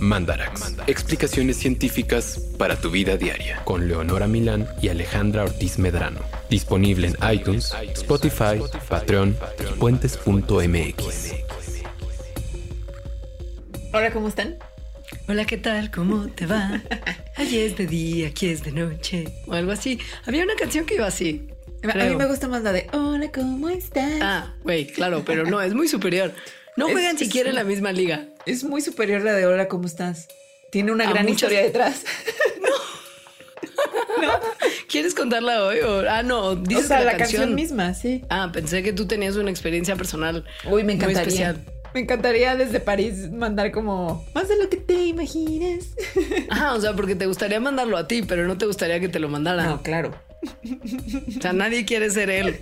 Mandarax. Explicaciones científicas para tu vida diaria. Con Leonora Milán y Alejandra Ortiz Medrano. Disponible en iTunes, Spotify, Patreon y puentes.mx. Hola, ¿cómo están? Hola, ¿qué tal? ¿Cómo te va? Allí es de día, aquí es de noche. O algo así. Había una canción que iba así. A mí me gusta más la de Hola, ¿cómo estás? Ah, güey, claro, pero no, es muy superior. No juegan es siquiera en la misma liga. Es muy superior la de Hola, ¿cómo estás? Tiene una A gran muchas- historia detrás. ¿Quieres contarla hoy? O, ah, no, O dices sea, que la, canción misma, sí. Ah, pensé que tú tenías una experiencia personal. Uy, me Muy encantaría. especial. Me encantaría desde París mandar como más de lo que te imaginas. Ajá, o sea, porque te gustaría mandarlo a ti, pero no te gustaría que te lo mandara. No, claro. O sea, nadie quiere ser él.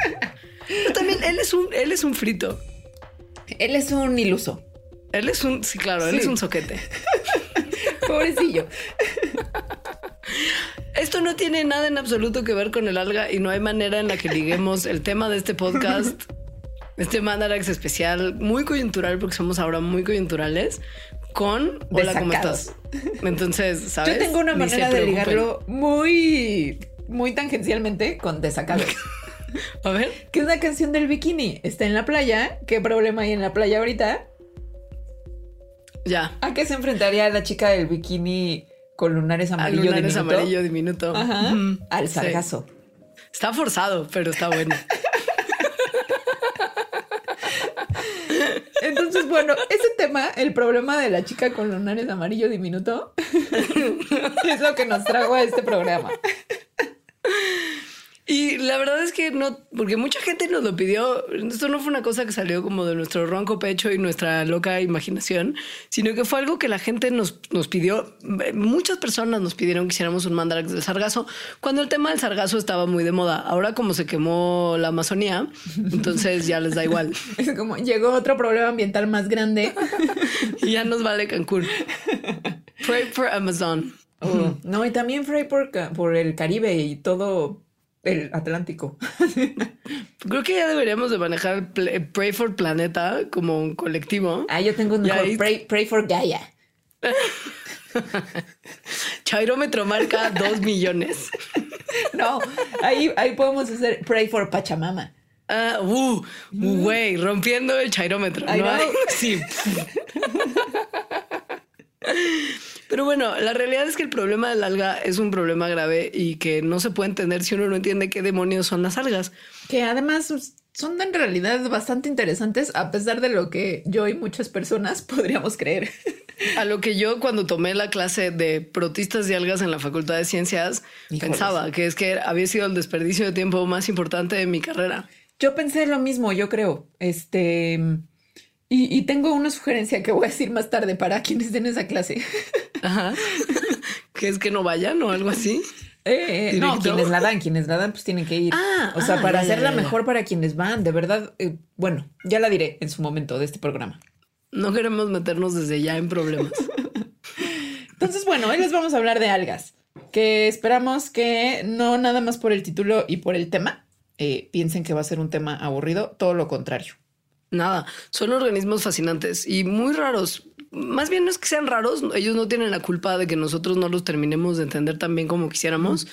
Pero también él es un, él es un frito. Él es un iluso. Él es un, sí, claro, él es un soquete. Pobrecillo. Esto no tiene nada en absoluto que ver con el alga y no hay manera en la que liguemos el tema de este podcast, este Mandarax especial, muy coyuntural, porque somos ahora muy coyunturales, con Hola, ¿cómo estás? Entonces, ¿sabes? Yo tengo una Ni manera de ligarlo muy, muy tangencialmente con desacados. A ver, que es una canción del bikini. Está en la playa. ¿Qué problema hay en la playa ahorita? Ya. ¿A qué se enfrentaría la chica del bikini con lunares amarillo lunar es diminuto? amarillo diminuto. Ajá. Al Sí. sargazo. Está forzado, pero está bueno. Entonces, bueno, ese tema, el problema de la chica con lunares amarillo diminuto, es lo que nos trajo a este programa. Y la verdad es que no, porque mucha gente nos lo pidió. Esto no fue una cosa que salió como de nuestro ronco pecho y nuestra loca imaginación, sino que fue algo que la gente nos, nos pidió. Muchas personas nos pidieron que hiciéramos un mandarax del sargazo cuando el tema del sargazo estaba muy de moda. Ahora, como se quemó la Amazonía, entonces ya les da igual Es como llegó otro problema ambiental más grande. y ya nos vale Cancún. Pray for Amazon. Oh, no, y también Frey por, por el Caribe y todo el Atlántico. Creo que ya deberíamos de manejar Pray for Planeta como un colectivo. Ah, yo tengo un mejor. ahí- Pray, pray for Gaia. Chairómetro marca 2 millones. No, ahí, ahí podemos hacer Pray for Pachamama. Ah, uh, güey, rompiendo el chairómetro. ¿no? Sí. Pero bueno, la realidad es que el problema del alga es un problema grave y que no se puede entender si uno no entiende qué demonios son las algas. Que además son en realidad bastante interesantes, a pesar de lo que yo y muchas personas podríamos creer. A lo que yo cuando tomé la clase de protistas de algas en la Facultad de Ciencias Híjoles. pensaba que es que había sido el desperdicio de tiempo más importante de mi carrera. Yo pensé lo mismo, yo creo. Este. Y, y tengo una sugerencia que voy a decir más tarde para quienes den esa clase. Ajá. que es que no vayan o algo así. Eh, eh, no, quienes la dan, quienes la dan, pues tienen que ir. Ah, o sea, ah, para ya, hacerla ya, ya. mejor para quienes van, de verdad. eh, bueno, ya la diré en su momento de este programa. No queremos meternos desde ya en problemas. Entonces, bueno, hoy les vamos a hablar de algas, que esperamos que no nada más por el título y por el tema eh, piensen que va a ser un tema aburrido, todo lo contrario. Nada, son organismos fascinantes y muy raros. Más bien no es que sean raros, ellos no tienen la culpa de que nosotros no los terminemos de entender tan bien como quisiéramos.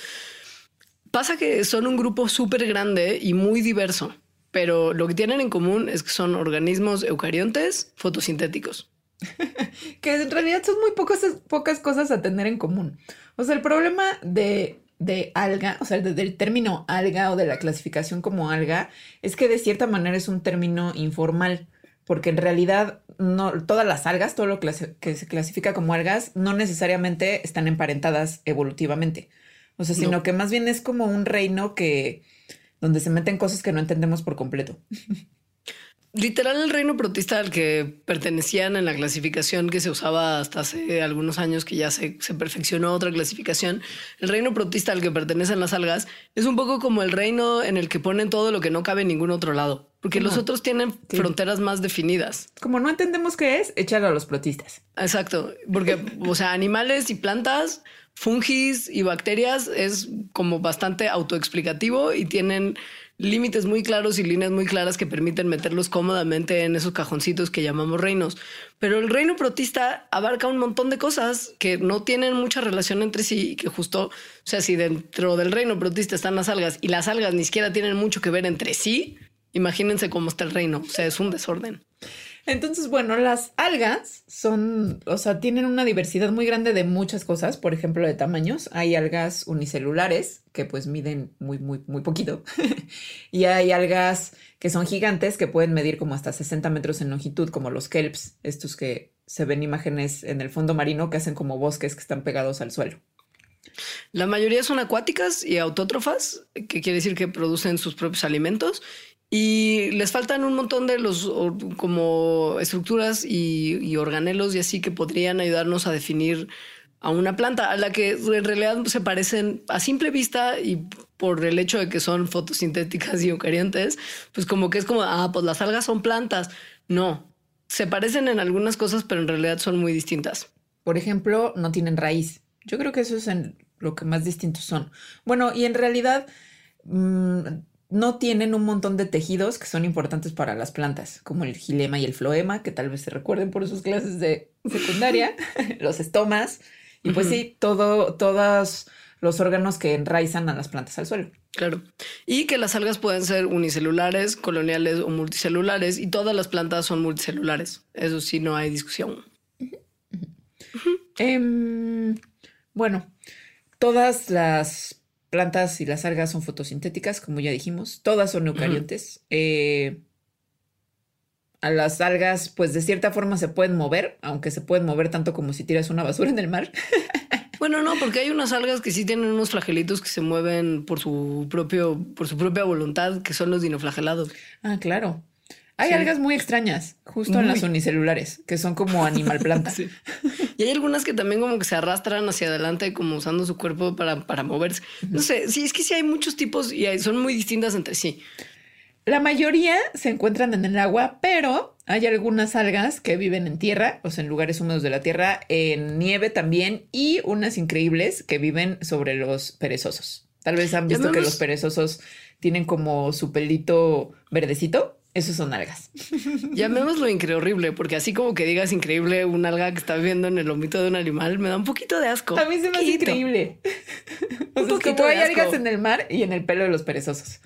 Pasa que son un grupo súper grande y muy diverso, pero lo que tienen en común es que son organismos eucariontes fotosintéticos. Que en realidad son muy pocas, pocas cosas a tener en común. O sea, el problema de, de alga, o sea, de- del término alga o de la clasificación como alga, es que de cierta manera es un término informal, porque en realidad no, todas las algas, todo lo que se clasifica como algas, no necesariamente están emparentadas evolutivamente. O sea, sino No. que más bien es como un reino que donde se meten cosas que no entendemos por completo. Literal, el reino protista al que pertenecían en la clasificación que se usaba hasta hace algunos años, que ya se, se perfeccionó otra clasificación, el reino protista al que pertenecen las algas es un poco como el reino en el que ponen todo lo que no cabe en ningún otro lado, porque los otros tienen Sí. fronteras más definidas. Como no entendemos qué es, échalo a los protistas. Exacto, porque, o sea, animales y plantas, fungis y bacterias es como bastante autoexplicativo y tienen límites muy claros y líneas muy claras que permiten meterlos cómodamente en esos cajoncitos que llamamos reinos. Pero el reino protista abarca un montón de cosas que no tienen mucha relación entre sí y que justo, o sea, si dentro del reino protista están las algas y las algas ni siquiera tienen mucho que ver entre sí, imagínense cómo está el reino, o sea, es un desorden. Entonces, bueno, las algas son, o sea, tienen una diversidad muy grande de muchas cosas, por ejemplo, de tamaños. Hay algas unicelulares que pues miden muy, muy, muy poquito. y hay algas que son gigantes que pueden medir como hasta 60 metros en longitud, como los kelps, estos que se ven imágenes en el fondo marino que hacen como bosques que están pegados al suelo. La mayoría son acuáticas y autótrofas, que quiere decir que producen sus propios alimentos y les faltan un montón de los como estructuras y, organelos y así que podrían ayudarnos a definir a una planta a la que en realidad se parecen a simple vista y por el hecho de que son fotosintéticas y eucariontes, pues como que es como, ah, pues las algas son plantas. No, se parecen en algunas cosas, pero en realidad son muy distintas. Por ejemplo, no tienen raíz. Yo creo que eso es en lo que más distintos son. Bueno, y en realidad... Mm, no tienen un montón de tejidos que son importantes para las plantas, como el gilema y el floema, que tal vez se recuerden por sus clases de secundaria, los estomas, y pues sí, todo, todos los órganos que enraizan a las plantas al suelo. Claro. Y que las algas pueden ser unicelulares, coloniales o multicelulares, y todas las plantas son multicelulares. Eso sí, no hay discusión. Em, bueno, todas las plantas y las algas son fotosintéticas, como ya dijimos. Todas son eucariontes. Eh, a las algas, pues de cierta forma se pueden mover, aunque se pueden mover tanto como si tiras una basura en el mar. Bueno, no, porque hay unas algas que sí tienen unos flagelitos que se mueven por su propio, por su propia voluntad, que son los dinoflagelados. Ah, claro. Hay algas muy extrañas, justo en las unicelulares, que son como animal planta. Y hay algunas que también como que se arrastran hacia adelante, como usando su cuerpo para, para moverse. No sé, sí, es que sí hay muchos tipos y son muy distintas entre sí. La mayoría se encuentran en el agua, pero hay algunas algas que viven en tierra, o sea, en lugares húmedos de la tierra, en nieve también, y unas increíbles que viven sobre los perezosos. Tal vez han visto que los perezosos tienen como su pelito verdecito. Esos son algas. Llamémoslo increíble horrible, porque así como que digas increíble un alga que está viviendo en el lomito de un animal, me da un poquito de asco. A mí se me hace increíble. un poquito hay algas en el mar y en el pelo de los perezosos.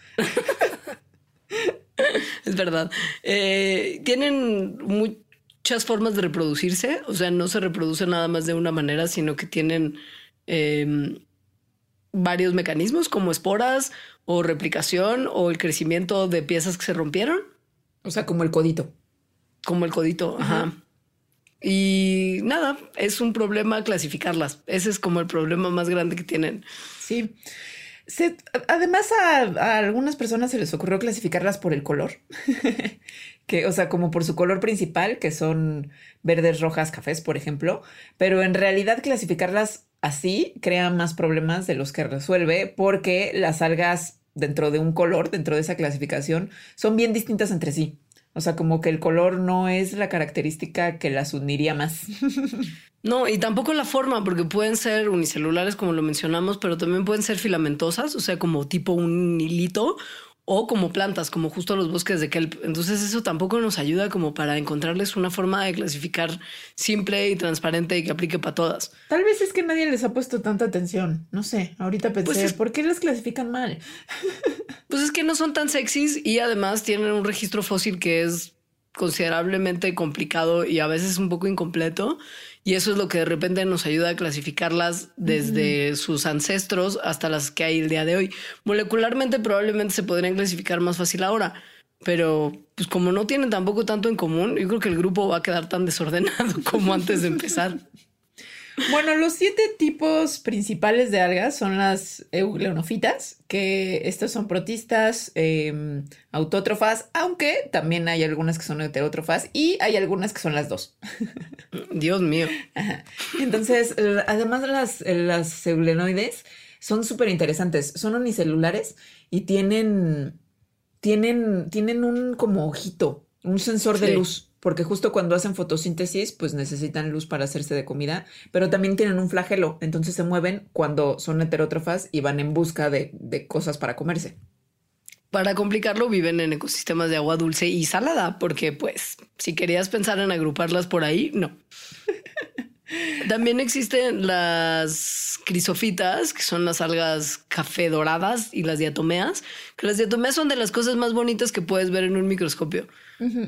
es verdad. Eh, tienen muchas formas de reproducirse, o sea, no se reproducen nada más de una manera, sino que tienen em, varios mecanismos como esporas o replicación o el crecimiento de piezas que se rompieron. O sea, como el codito. Como el codito, ajá. Y nada, es un problema clasificarlas. Ese es como el problema más grande que tienen. Sí. además, a, algunas personas se les ocurrió clasificarlas por el color, que, o sea, como por su color principal, que son verdes, rojas, cafés, por ejemplo, pero en realidad clasificarlas así crea más problemas de los que resuelve, porque las algas dentro de un color, dentro de esa clasificación, son bien distintas entre sí. O sea, como que el color no es la característica que las uniría más. No, y tampoco la forma, porque pueden ser unicelulares, como lo mencionamos, pero también pueden ser filamentosas, o sea, como tipo un hilito, o como plantas, como justo los bosques de kelp. Entonces eso tampoco nos ayuda como para encontrarles una forma de clasificar simple y transparente y que aplique para todas. Tal vez es que nadie les ha puesto tanta atención. No sé, ahorita pensé, pues ¿por qué las clasifican mal? Pues es que no son tan sexys y además tienen un registro fósil que es considerablemente complicado y a veces un poco incompleto. Y eso es lo que de repente nos ayuda a clasificarlas desde sus ancestros hasta las que hay el día de hoy. Molecularmente probablemente se podrían clasificar más fácil ahora, pero pues como no tienen tampoco tanto en común, yo creo que el grupo va a quedar tan desordenado como antes de empezar. Bueno, los siete tipos principales de algas son las eugleonofitas, que estas son protistas, em, autótrofas, aunque también hay algunas que son heterótrofas y hay algunas que son las dos. Dios mío. Entonces, además las, las eugleonoides son súper interesantes, son unicelulares y tienen, tienen, tienen un como ojito, un sensor de luz porque justo cuando hacen fotosíntesis, pues necesitan luz para hacerse de comida, pero también tienen un flagelo, entonces se mueven cuando son heterótrofas y van en busca de, cosas para comerse. Para complicarlo, viven en ecosistemas de agua dulce y salada, porque pues si querías pensar en agruparlas por ahí, no. También existen las crisofitas, que son las algas café doradas, y las diatomeas, que las diatomeas son de las cosas más bonitas que puedes ver en un microscopio.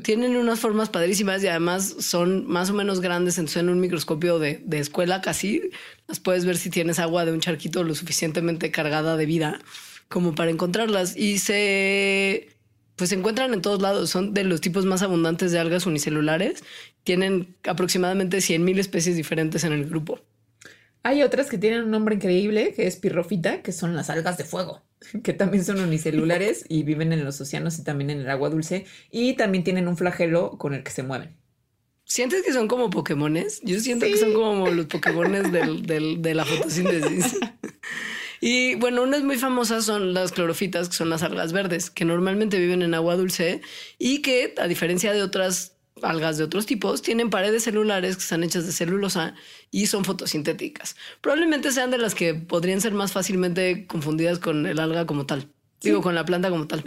Tienen unas formas padrísimas y además son más o menos grandes, entonces en un microscopio de, de escuela casi las puedes ver si tienes agua de un charquito lo suficientemente cargada de vida como para encontrarlas. Y se pues se encuentran en todos lados. Son de los tipos más abundantes de algas unicelulares. Tienen aproximadamente 100.000 especies diferentes en el grupo. Hay otras que tienen un nombre increíble, que es pirrofita, que son las algas de fuego, que también son unicelulares y viven en los océanos y también en el agua dulce. Y también tienen un flagelo con el que se mueven. ¿Sientes que son como Pokémones? Yo siento que son como los Pokémones del, del, de la fotosíntesis. Y bueno, unas muy famosas son las clorofitas, que son las algas verdes, que normalmente viven en agua dulce y que, a diferencia de otras algas de otros tipos, tienen paredes celulares que están hechas de celulosa y son fotosintéticas. Probablemente sean de las que podrían ser más fácilmente confundidas con el alga como tal. Digo, con la planta como tal.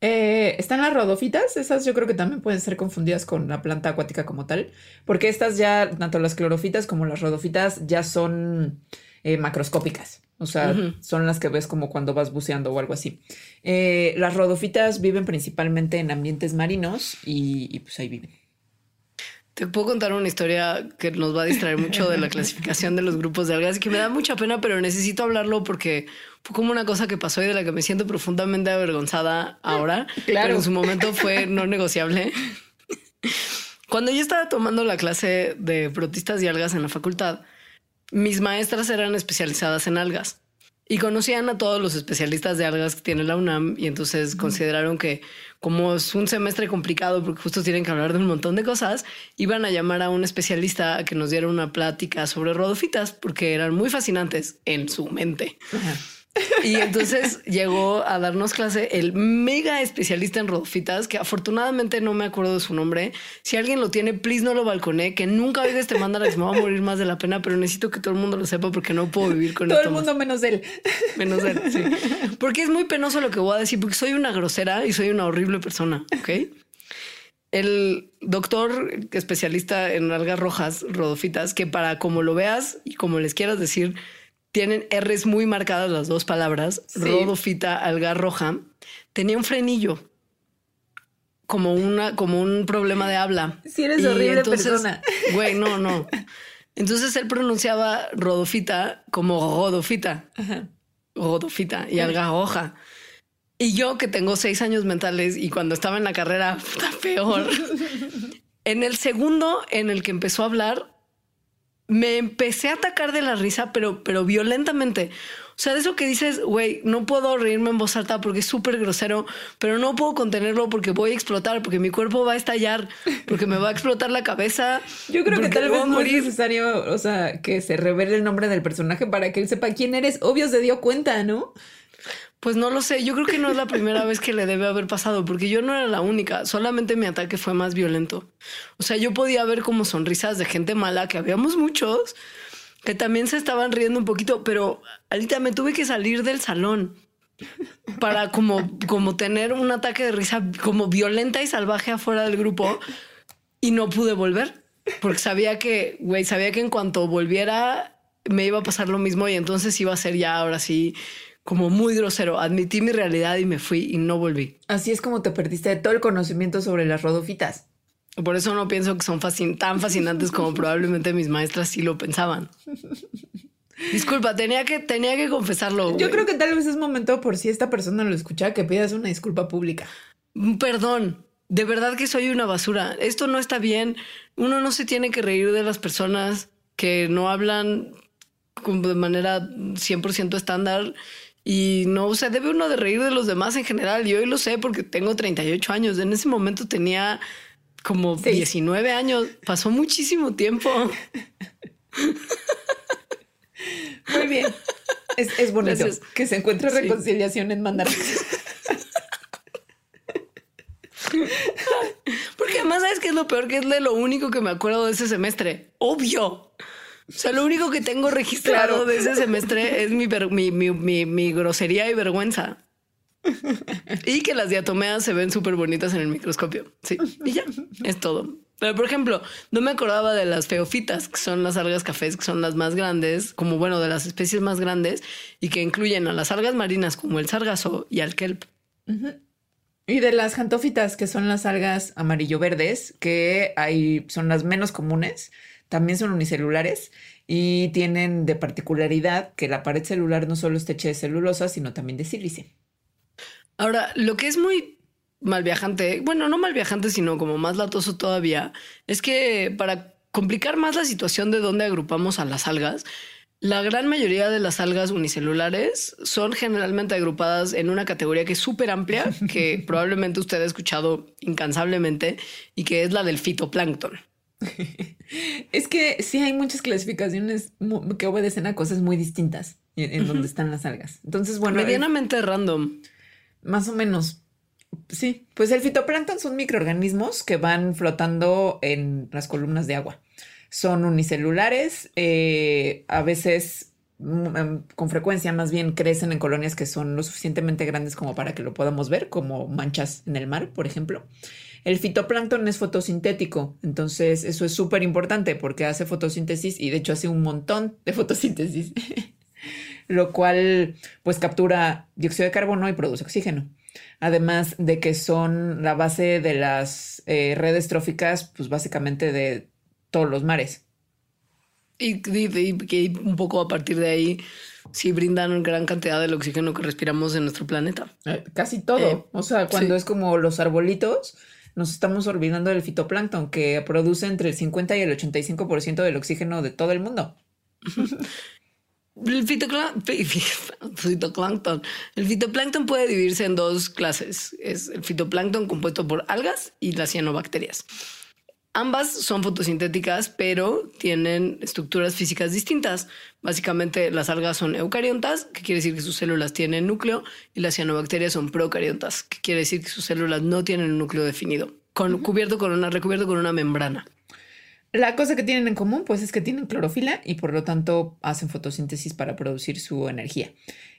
Eh, están las rodofitas, esas yo creo que también pueden ser confundidas con la planta acuática como tal, porque estas ya, tanto las clorofitas como las rodofitas, ya son eh, macroscópicas. O sea, son las que ves como cuando vas buceando o algo así. Eh, las rodofitas viven principalmente en ambientes marinos y, pues ahí viven. Te puedo contar una historia que nos va a distraer mucho de la clasificación de los grupos de algas, que me da mucha pena, pero necesito hablarlo porque fue como una cosa que pasó y de la que me siento profundamente avergonzada ahora. Claro. Pero en su momento fue no negociable. Cuando yo estaba tomando la clase de protistas y algas en la facultad, mis maestras eran especializadas en algas y conocían a todos los especialistas de algas que tiene la UNAM y entonces consideraron que como es un semestre complicado porque justo tienen que hablar de un montón de cosas, iban a llamar a un especialista a que nos diera una plática sobre rodofitas porque eran muy fascinantes en su mente. Y entonces llegó a darnos clase el mega especialista en rodofitas, que afortunadamente no me acuerdo de su nombre. Si alguien lo tiene, please no lo balconé, que nunca oiga este mandala, que me va a morir más de la pena, pero necesito que todo el mundo lo sepa porque no puedo vivir con todo Todo el mundo menos él. Menos él, sí. Porque es muy penoso lo que voy a decir, porque soy una grosera y soy una horrible persona, ¿ok? El doctor especialista en algas rojas, rodofitas, que para como lo veas y como les quieras decir, tienen R's muy marcadas las dos palabras, rodofita, alga roja, tenía un frenillo como una, como un problema de habla. Si eres horrible persona. Güey, no, no. Entonces él pronunciaba rodofita como rodofita. Rodofita y alga roja. Y yo que tengo seis años mentales y cuando estaba en la carrera, peor. en el segundo en el que empezó a hablar, me empecé a atacar de la risa, pero, pero violentamente. O sea, de eso que dices, güey, no puedo reírme en voz alta porque es súper grosero, pero no puedo contenerlo porque voy a explotar, porque mi cuerpo va a estallar, porque me va a explotar la cabeza. Yo creo que tal vez no es necesario, o sea, que se revele el nombre del personaje para que él sepa quién eres. Obvio se dio cuenta, ¿no? Pues no lo sé, yo creo que no es la primera vez que le debe haber pasado, porque yo no era la única, solamente mi ataque fue más violento. O sea, yo podía ver como sonrisas de gente mala, que habíamos muchos, que también se estaban riendo un poquito, pero ahorita me tuve que salir del salón para como, como tener un ataque de risa como violenta y salvaje afuera del grupo y no pude volver, porque sabía que, güey, sabía que en cuanto volviera me iba a pasar lo mismo y entonces iba a ser ya ahora sí como muy grosero. Admití mi realidad y me fui y no volví. Así es como te perdiste de todo el conocimiento sobre las rodofitas. Por eso no pienso que son tan fascinantes como probablemente mis maestras sí lo pensaban. Disculpa, tenía que, tenía que confesarlo. Yo creo que tal vez es momento, por si esta persona lo escucha, que pidas una disculpa pública. Mm, perdón, de verdad que soy una basura. Esto no está bien. Uno no se tiene que reír de las personas que no hablan de manera 100% estándar y no, se debe uno de reír de los demás en general. Y hoy lo sé porque tengo 38 años. En ese momento tenía como 19 años. Pasó muchísimo tiempo. Muy bien. Es, bonito que se encuentre reconciliación en mandar. Porque además, ¿sabes qué es lo peor? Que es de lo único que me acuerdo de ese semestre. Obvio. O sea, lo único que tengo registrado de ese semestre es mi, mi, mi, mi, grosería y vergüenza. y que las diatomeas se ven súper bonitas en el microscopio. Sí, y ya, es todo. Pero, por ejemplo, no me acordaba de las feofitas, que son las algas cafés, que son las más grandes, como bueno, de las especies más grandes, y que incluyen a las algas marinas como el sargazo y al kelp. Y de las jantófitas, que son las algas amarillo-verdes, que hay, son las menos comunes, también son unicelulares y tienen de particularidad que la pared celular no solo está hecha de celulosa, sino también de sílice. Ahora, lo que es muy mal viajante, bueno, no mal viajante, sino como más latoso todavía, es que para complicar más la situación de dónde agrupamos a las algas, la gran mayoría de las algas unicelulares son generalmente agrupadas en una categoría que es súper amplia, que probablemente usted ha escuchado incansablemente, y que es la del fitoplancton. es que sí hay muchas clasificaciones que obedecen a cosas muy distintas en, donde están las algas. Entonces, bueno. Medianamente random. Más o menos. Sí, pues el fitoplancton son microorganismos que van flotando en las columnas de agua. Son unicelulares, eh, a veces mm, em, con frecuencia más bien crecen en colonias que son lo suficientemente grandes como para que lo podamos ver, como manchas en el mar, por ejemplo. El fitoplancton es fotosintético, entonces eso es súper importante porque hace fotosíntesis y de hecho hace un montón de fotosíntesis, lo cual pues captura dióxido de carbono y produce oxígeno. Además de que son la base de las eh, redes tróficas, pues básicamente de todos los mares. Y, que un poco a partir de ahí sí brindan gran cantidad del oxígeno que respiramos en nuestro planeta. Eh, casi todo. Eh, o sea, cuando es como los arbolitos, nos estamos olvidando del fitoplancton, que produce entre el 50 y el 85% del oxígeno de todo el mundo. El fitoplancton. El fitoplancton puede dividirse en dos clases. Es el fitoplancton compuesto por algas y las cianobacterias. Ambas son fotosintéticas, pero tienen estructuras físicas distintas. Básicamente, las algas son eucariontas, que quiere decir que sus células tienen núcleo, y las cianobacterias son procariontas, que quiere decir que sus células no tienen un núcleo definido, con, cubierto con una, recubierto con una membrana. La cosa que tienen en común, pues, es que tienen clorofila y por lo tanto hacen fotosíntesis para producir su energía.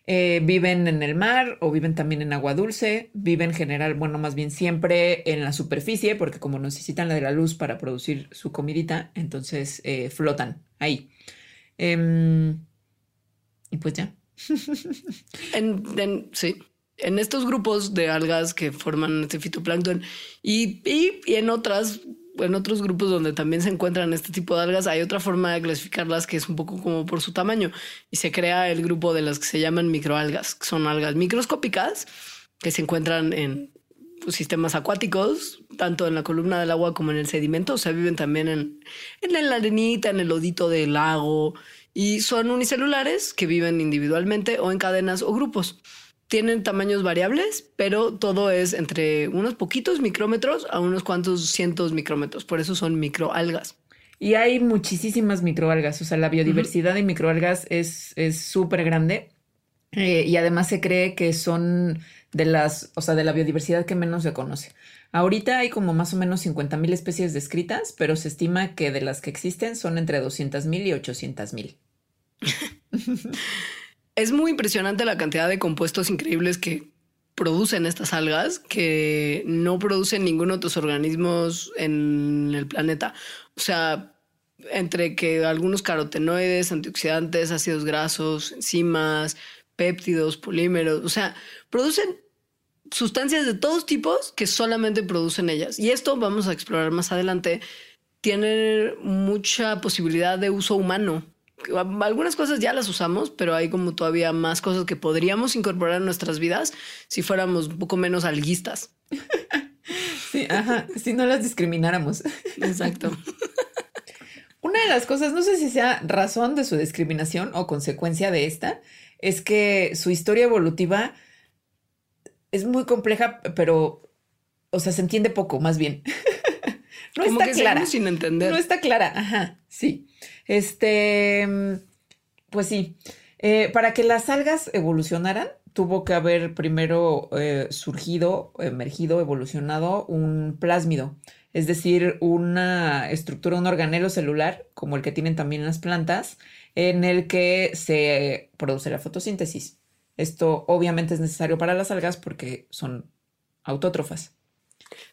Eh, viven en el mar o viven también en agua dulce, viven en general, bueno, más bien siempre en la superficie, porque como necesitan la de la luz para producir su comidita, entonces eh, flotan ahí. Em, y pues ya. en, sí. En estos grupos de algas que forman este fitoplancton y, y en otras en otros grupos donde también se encuentran este tipo de algas, hay otra forma de clasificarlas que es un poco como por su tamaño. Y se crea el grupo de las que se llaman microalgas, que son algas microscópicas que se encuentran en pues, sistemas acuáticos, tanto en la columna del agua como en el sedimento, o sea, viven también en, en la arenita, en el lodito del lago y son unicelulares que viven individualmente o en cadenas o grupos tienen tamaños variables, pero todo es entre unos poquitos micrómetros a unos cuantos cientos micrómetros. Por eso son microalgas. Y hay muchísimas microalgas, o sea, la biodiversidad de microalgas es súper grande. Eh, y además se cree que son de las, o sea, de la biodiversidad que menos se conoce. Ahorita hay como más o menos 50 mil especies descritas, pero se estima que de las que existen son entre 200 mil y 800 mil. Es muy impresionante la cantidad de compuestos increíbles que producen estas algas que no producen ningún otros organismos en el planeta. O sea, entre que algunos carotenoides, antioxidantes, ácidos grasos, enzimas, péptidos, polímeros, o sea, producen sustancias de todos tipos que solamente producen ellas. Y esto vamos a explorar más adelante. Tiene mucha posibilidad de uso humano algunas cosas ya las usamos, pero hay como todavía más cosas que podríamos incorporar en nuestras vidas si fuéramos un poco menos alguistas. Sí, ajá, si no las discrimináramos. Exacto. Una de las cosas, no sé si sea razón de su discriminación o consecuencia de esta, es que su historia evolutiva es muy compleja, pero, o sea, se entiende poco, más bien. no está clara. Sin entender. No está clara, ajá, sí. Este, pues sí, eh, para que las algas evolucionaran, tuvo que haber primero eh, surgido, emergido, evolucionado un plásmido, es decir, una estructura, un organelo celular, como el que tienen también las plantas, en el que se produce la fotosíntesis. Esto obviamente es necesario para las algas porque son autótrofas.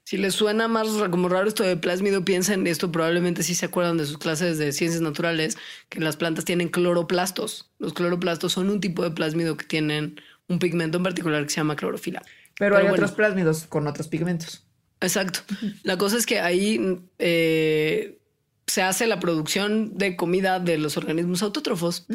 Si les suena más como raro esto de plásmido, piensen esto, probablemente sí se acuerdan de sus clases de ciencias naturales, que las plantas tienen cloroplastos. Los cloroplastos son un tipo de plásmido que tienen un pigmento en particular que se llama clorofila. Pero, hay otros plásmidos con otros pigmentos. Exacto. La cosa es que ahí eh, se hace la producción de comida de los organismos autótrofos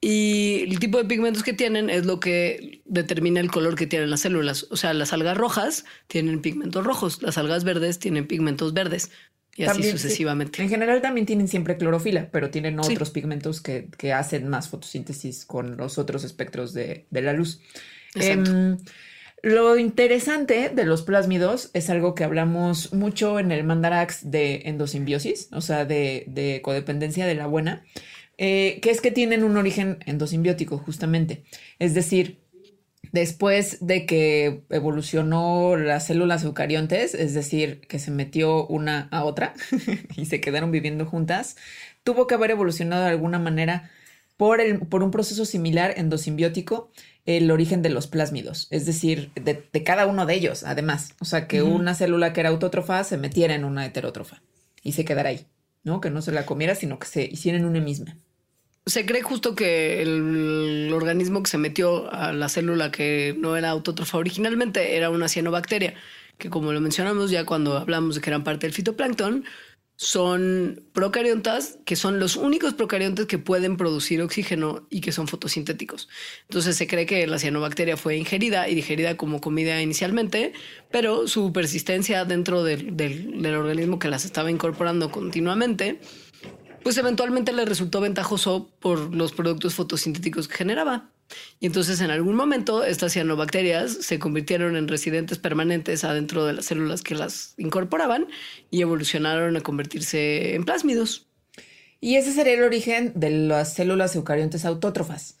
y el tipo de pigmentos que tienen es lo que determina el color que tienen las células. O sea, las algas rojas tienen pigmentos rojos, las algas verdes tienen pigmentos verdes. Y así sucesivamente. En general también tienen siempre clorofila, pero tienen otros pigmentos que, hacen más fotosíntesis con los otros espectros de, la luz. Em, lo interesante de los plásmidos es algo que hablamos mucho en el mandarax de endosimbiosis, o sea, de, de codependencia de la buena eh, que es que tienen un origen endosimbiótico, justamente. Es decir, después de que evolucionó las células eucariontes, es decir, que se metió una a otra y se quedaron viviendo juntas, tuvo que haber evolucionado de alguna manera por, el, por un proceso similar endosimbiótico el origen de los plásmidos, es decir, de, cada uno de ellos, además. O sea, que una célula que era autótrofa se metiera en una heterótrofa y se quedara ahí, ¿no? Que no se la comiera, sino que se hiciera en una misma se cree justo que el organismo que se metió a la célula que no era autótrofa originalmente era una cianobacteria, que como lo mencionamos ya cuando hablamos de que eran parte del fitoplancton, son procariontas, que son los únicos procariontes que pueden producir oxígeno y que son fotosintéticos. Entonces se cree que la cianobacteria fue ingerida y digerida como comida inicialmente, pero su persistencia dentro del, del organismo que las estaba incorporando continuamente pues eventualmente le resultó ventajoso por los productos fotosintéticos que generaba. Y entonces en algún momento estas cianobacterias se convirtieron en residentes permanentes adentro de las células que las incorporaban y evolucionaron a convertirse en plásmidos. Y ese sería el origen de las células eucariontes autótrofas.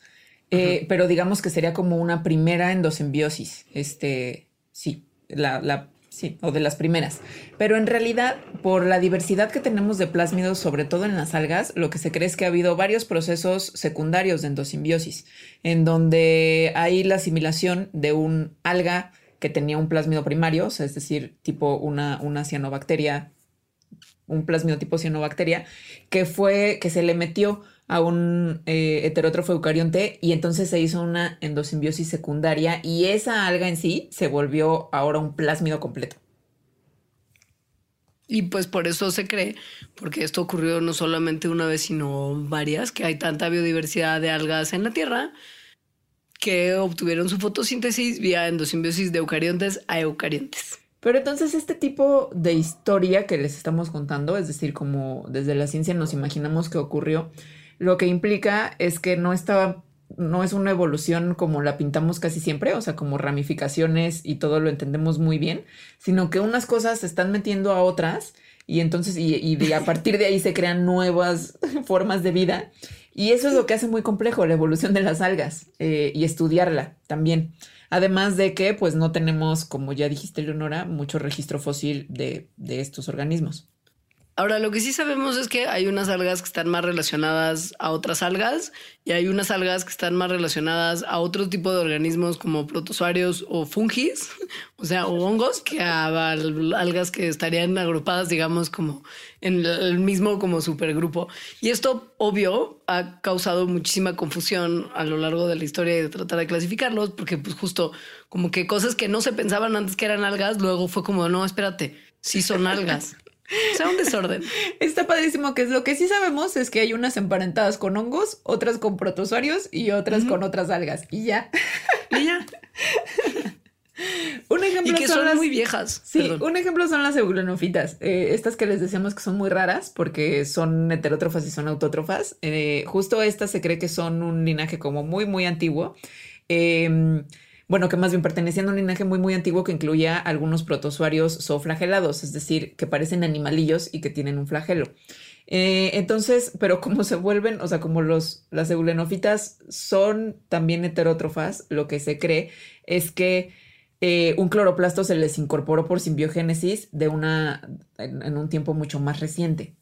Eh, pero digamos que sería como una primera endosimbiosis. Este, sí, la, la Sí, o de las primeras. Pero en realidad, por la diversidad que tenemos de plásmidos, sobre todo en las algas, lo que se cree es que ha habido varios procesos secundarios de endosimbiosis, en donde hay la asimilación de un alga que tenía un plásmido primario, es decir, tipo una, una cianobacteria, un plásmido tipo cianobacteria, que fue, que se le metió a un eh, heterótrofo eucarionte y entonces se hizo una endosimbiosis secundaria y esa alga en sí se volvió ahora un plásmido completo. Y pues por eso se cree, porque esto ocurrió no solamente una vez, sino varias, que hay tanta biodiversidad de algas en la Tierra que obtuvieron su fotosíntesis vía endosimbiosis de eucariontes a eucariontes. Pero entonces este tipo de historia que les estamos contando, es decir, como desde la ciencia nos imaginamos que ocurrió, lo que implica es que no estaba, no es una evolución como la pintamos casi siempre, o sea, como ramificaciones y todo lo entendemos muy bien, sino que unas cosas se están metiendo a otras y entonces, y, a partir de ahí se crean nuevas formas de vida. Y eso es lo que hace muy complejo la evolución de las algas eh, y estudiarla también. Además de que, pues, no tenemos, como ya dijiste, Leonora, mucho registro fósil de, de estos organismos. Ahora, lo que sí sabemos es que hay unas algas que están más relacionadas a otras algas y hay unas algas que están más relacionadas a otro tipo de organismos como protozoarios o fungis, o sea, o hongos, que a algas que estarían agrupadas, digamos, como en el mismo como supergrupo. Y esto, obvio, ha causado muchísima confusión a lo largo de la historia y de tratar de clasificarlos, porque pues justo como que cosas que no se pensaban antes que eran algas, luego fue como, no, espérate, sí son algas. O sea, un desorden. Está padrísimo que es lo que sí sabemos es que hay unas emparentadas con hongos, otras con protozoarios y otras con otras algas. Y ya. Y ya. un ejemplo y que son, muy viejas. Sí, un ejemplo son las euglonofitas. Eh, estas que les decíamos que son muy raras porque son heterótrofas y son autótrofas. Eh, justo estas se cree que son un linaje como muy, muy antiguo. Eh, bueno, que más bien pertenecían a un linaje muy, muy antiguo que incluía algunos protozoarios zooflagelados, es decir, que parecen animalillos y que tienen un flagelo. Eh, entonces, pero como se vuelven, o sea, como los, las eulenofitas son también heterótrofas, lo que se cree es que eh, un cloroplasto se les incorporó por simbiogénesis de una, en un tiempo mucho más reciente.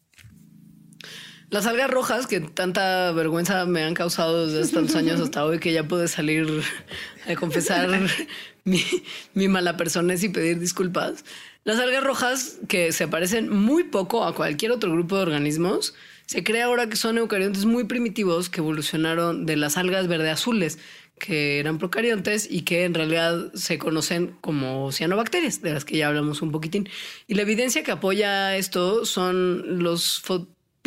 Las algas rojas, que tanta vergüenza me han causado desde tantos años hasta hoy, que ya pude salir a confesar mi, mi mala persona y pedir disculpas. Las algas rojas, que se parecen muy poco a cualquier otro grupo de organismos, se cree ahora que son eucariontes muy primitivos que evolucionaron de las algas verde azules, que eran procariontes y que en realidad se conocen como cianobacterias, de las que ya hablamos un poquitín. Y la evidencia que apoya esto son los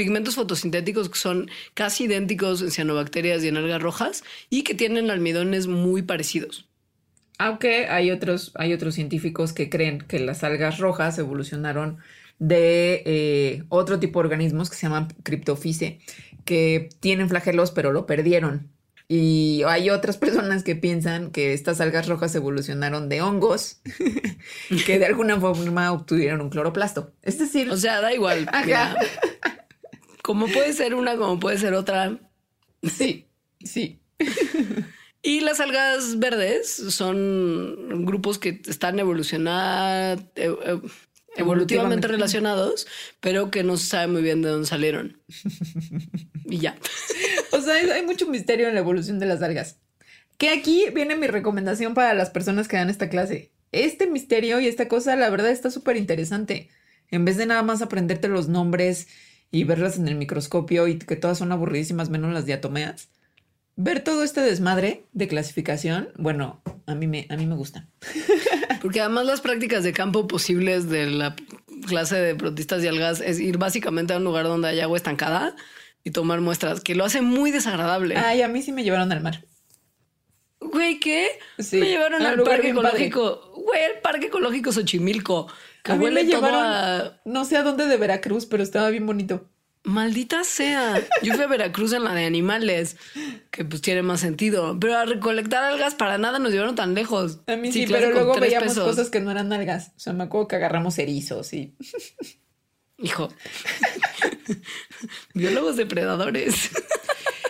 pigmentos fotosintéticos que son casi idénticos en cianobacterias y en algas rojas y que tienen almidones muy parecidos. Aunque hay otros, hay otros científicos que creen que las algas rojas evolucionaron de eh, otro tipo de organismos que se llaman criptofice, que tienen flagelos pero lo perdieron. Y hay otras personas que piensan que estas algas rojas evolucionaron de hongos que de alguna forma obtuvieron un cloroplasto. Es decir, o sea, da igual. como puede ser una, como puede ser otra. Sí, sí. Y las algas verdes son grupos que están evolucionados, eh, eh, evolutivamente relacionados, pero que no se sabe muy bien de dónde salieron. y ya. O sea, hay mucho misterio en la evolución de las algas. Que aquí viene mi recomendación para las personas que dan esta clase. Este misterio y esta cosa, la verdad, está súper interesante. En vez de nada más aprenderte los nombres y verlas en el microscopio y que todas son aburridísimas menos las diatomeas, ver todo este desmadre de clasificación, bueno, a mí me, a mí me gusta. Porque además las prácticas de campo posibles de la clase de protistas y algas es ir básicamente a un lugar donde hay agua estancada y tomar muestras, que lo hace muy desagradable. Ay, a mí sí me llevaron al mar. Güey, ¿qué? Sí, me llevaron al parque ecológico. Güey, el parque ecológico Xochimilco. Que a mí me llevaron, no sé a dónde de Veracruz, pero estaba bien bonito. Maldita sea. Yo fui a Veracruz en la de animales, que pues tiene más sentido. Pero a recolectar algas para nada nos llevaron tan lejos. A mí sí, pero luego veíamos cosas que no eran algas. O sea, me acuerdo que agarramos erizos y. Hijo. Biólogos depredadores.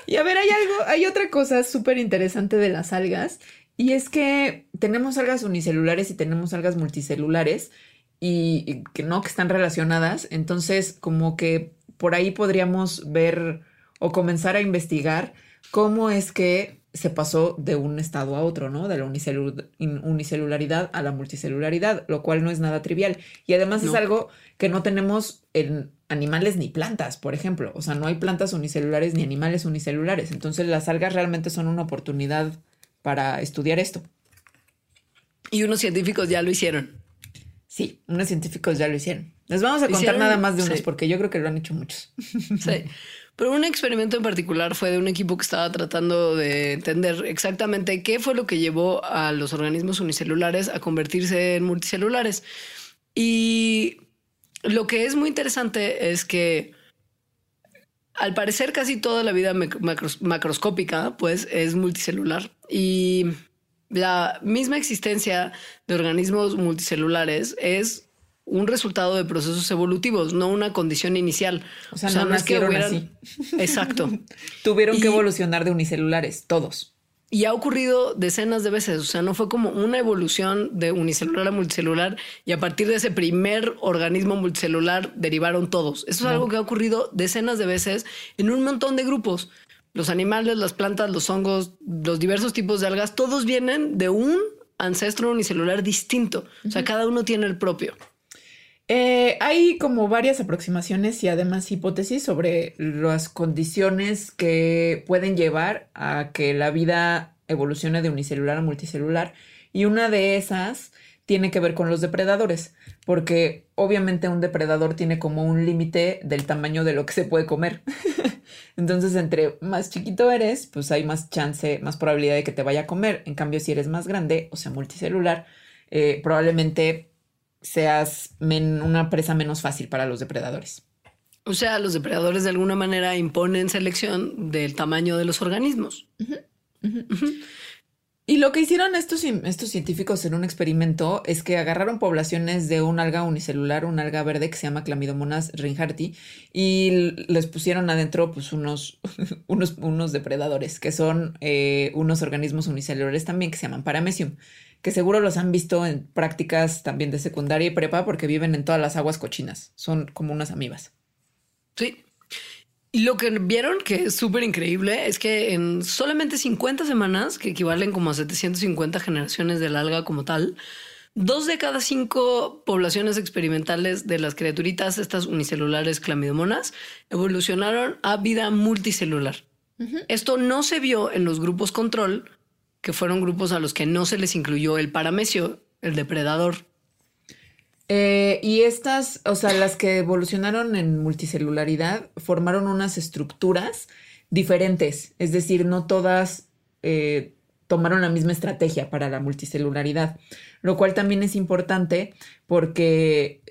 y a ver, hay algo, hay otra cosa súper interesante de las algas. Y es que tenemos algas unicelulares y tenemos algas multicelulares y que no, que están relacionadas. Entonces, como que por ahí podríamos ver o comenzar a investigar cómo es que se pasó de un estado a otro, ¿no? De la unicelularidad a la multicelularidad, lo cual no es nada trivial. Y además es algo que no tenemos en animales ni plantas, por ejemplo. O sea, no hay plantas unicelulares ni animales unicelulares. Entonces las algas realmente son una oportunidad para estudiar esto. Y unos científicos ya lo hicieron. Sí, unos científicos ya lo hicieron. Les vamos a contar nada más de unos porque yo creo que lo han hecho muchos. Sí. Pero un experimento en particular fue de un equipo que estaba tratando de entender exactamente qué fue lo que llevó a los organismos unicelulares a convertirse en multicelulares. Y lo que es muy interesante es que al parecer casi toda la vida macroscópica pues es multicelular y la misma existencia de organismos multicelulares es un resultado de procesos evolutivos, no una condición inicial. O sea, no, es que hubieran... Exacto. Tuvieron que evolucionar de unicelulares, todos. Y ha ocurrido decenas de veces, o sea, no fue como una evolución de unicelular a multicelular y a partir de ese primer organismo multicelular derivaron todos. Eso es algo que ha ocurrido decenas de veces en un montón de grupos los animales, las plantas, los hongos, los diversos tipos de algas, todos vienen de un ancestro unicelular distinto. O sea, cada uno tiene el propio. Eh, hay como varias aproximaciones y además hipótesis sobre las condiciones que pueden llevar a que la vida evolucione de unicelular a multicelular. Y una de esas tiene que ver con los depredadores, porque obviamente un depredador tiene como un límite del tamaño de lo que se puede comer. Entonces, entre más chiquito eres, pues hay más chance, más probabilidad de que te vaya a comer. En cambio, si eres más grande, o sea, multicelular, eh, probablemente seas una presa menos fácil para los depredadores. O sea, los depredadores de alguna manera imponen selección del tamaño de los organismos. Y lo que hicieron estos, estos científicos en un experimento es que agarraron poblaciones de un alga unicelular, un alga verde que se llama Clamidomonas rinharti, y les pusieron adentro pues, unos, unos, unos depredadores, que son eh, unos organismos unicelulares también que se llaman Paramecium, que seguro los han visto en prácticas también de secundaria y prepa porque viven en todas las aguas cochinas. Son como unas amibas. Sí. Y lo que vieron, que es súper increíble, es que en solamente 50 semanas, que equivalen como a 750 generaciones del alga como tal, dos de cada cinco poblaciones experimentales de las criaturitas, estas unicelulares clamidomonas, evolucionaron a vida multicelular. Esto no se vio en los grupos control, que fueron grupos a los que no se les incluyó el paramecio, el depredador. Eh, y estas, o sea, las que evolucionaron en multicelularidad, formaron unas estructuras diferentes, es decir, no todas eh, tomaron la misma estrategia para la multicelularidad, lo cual también es importante porque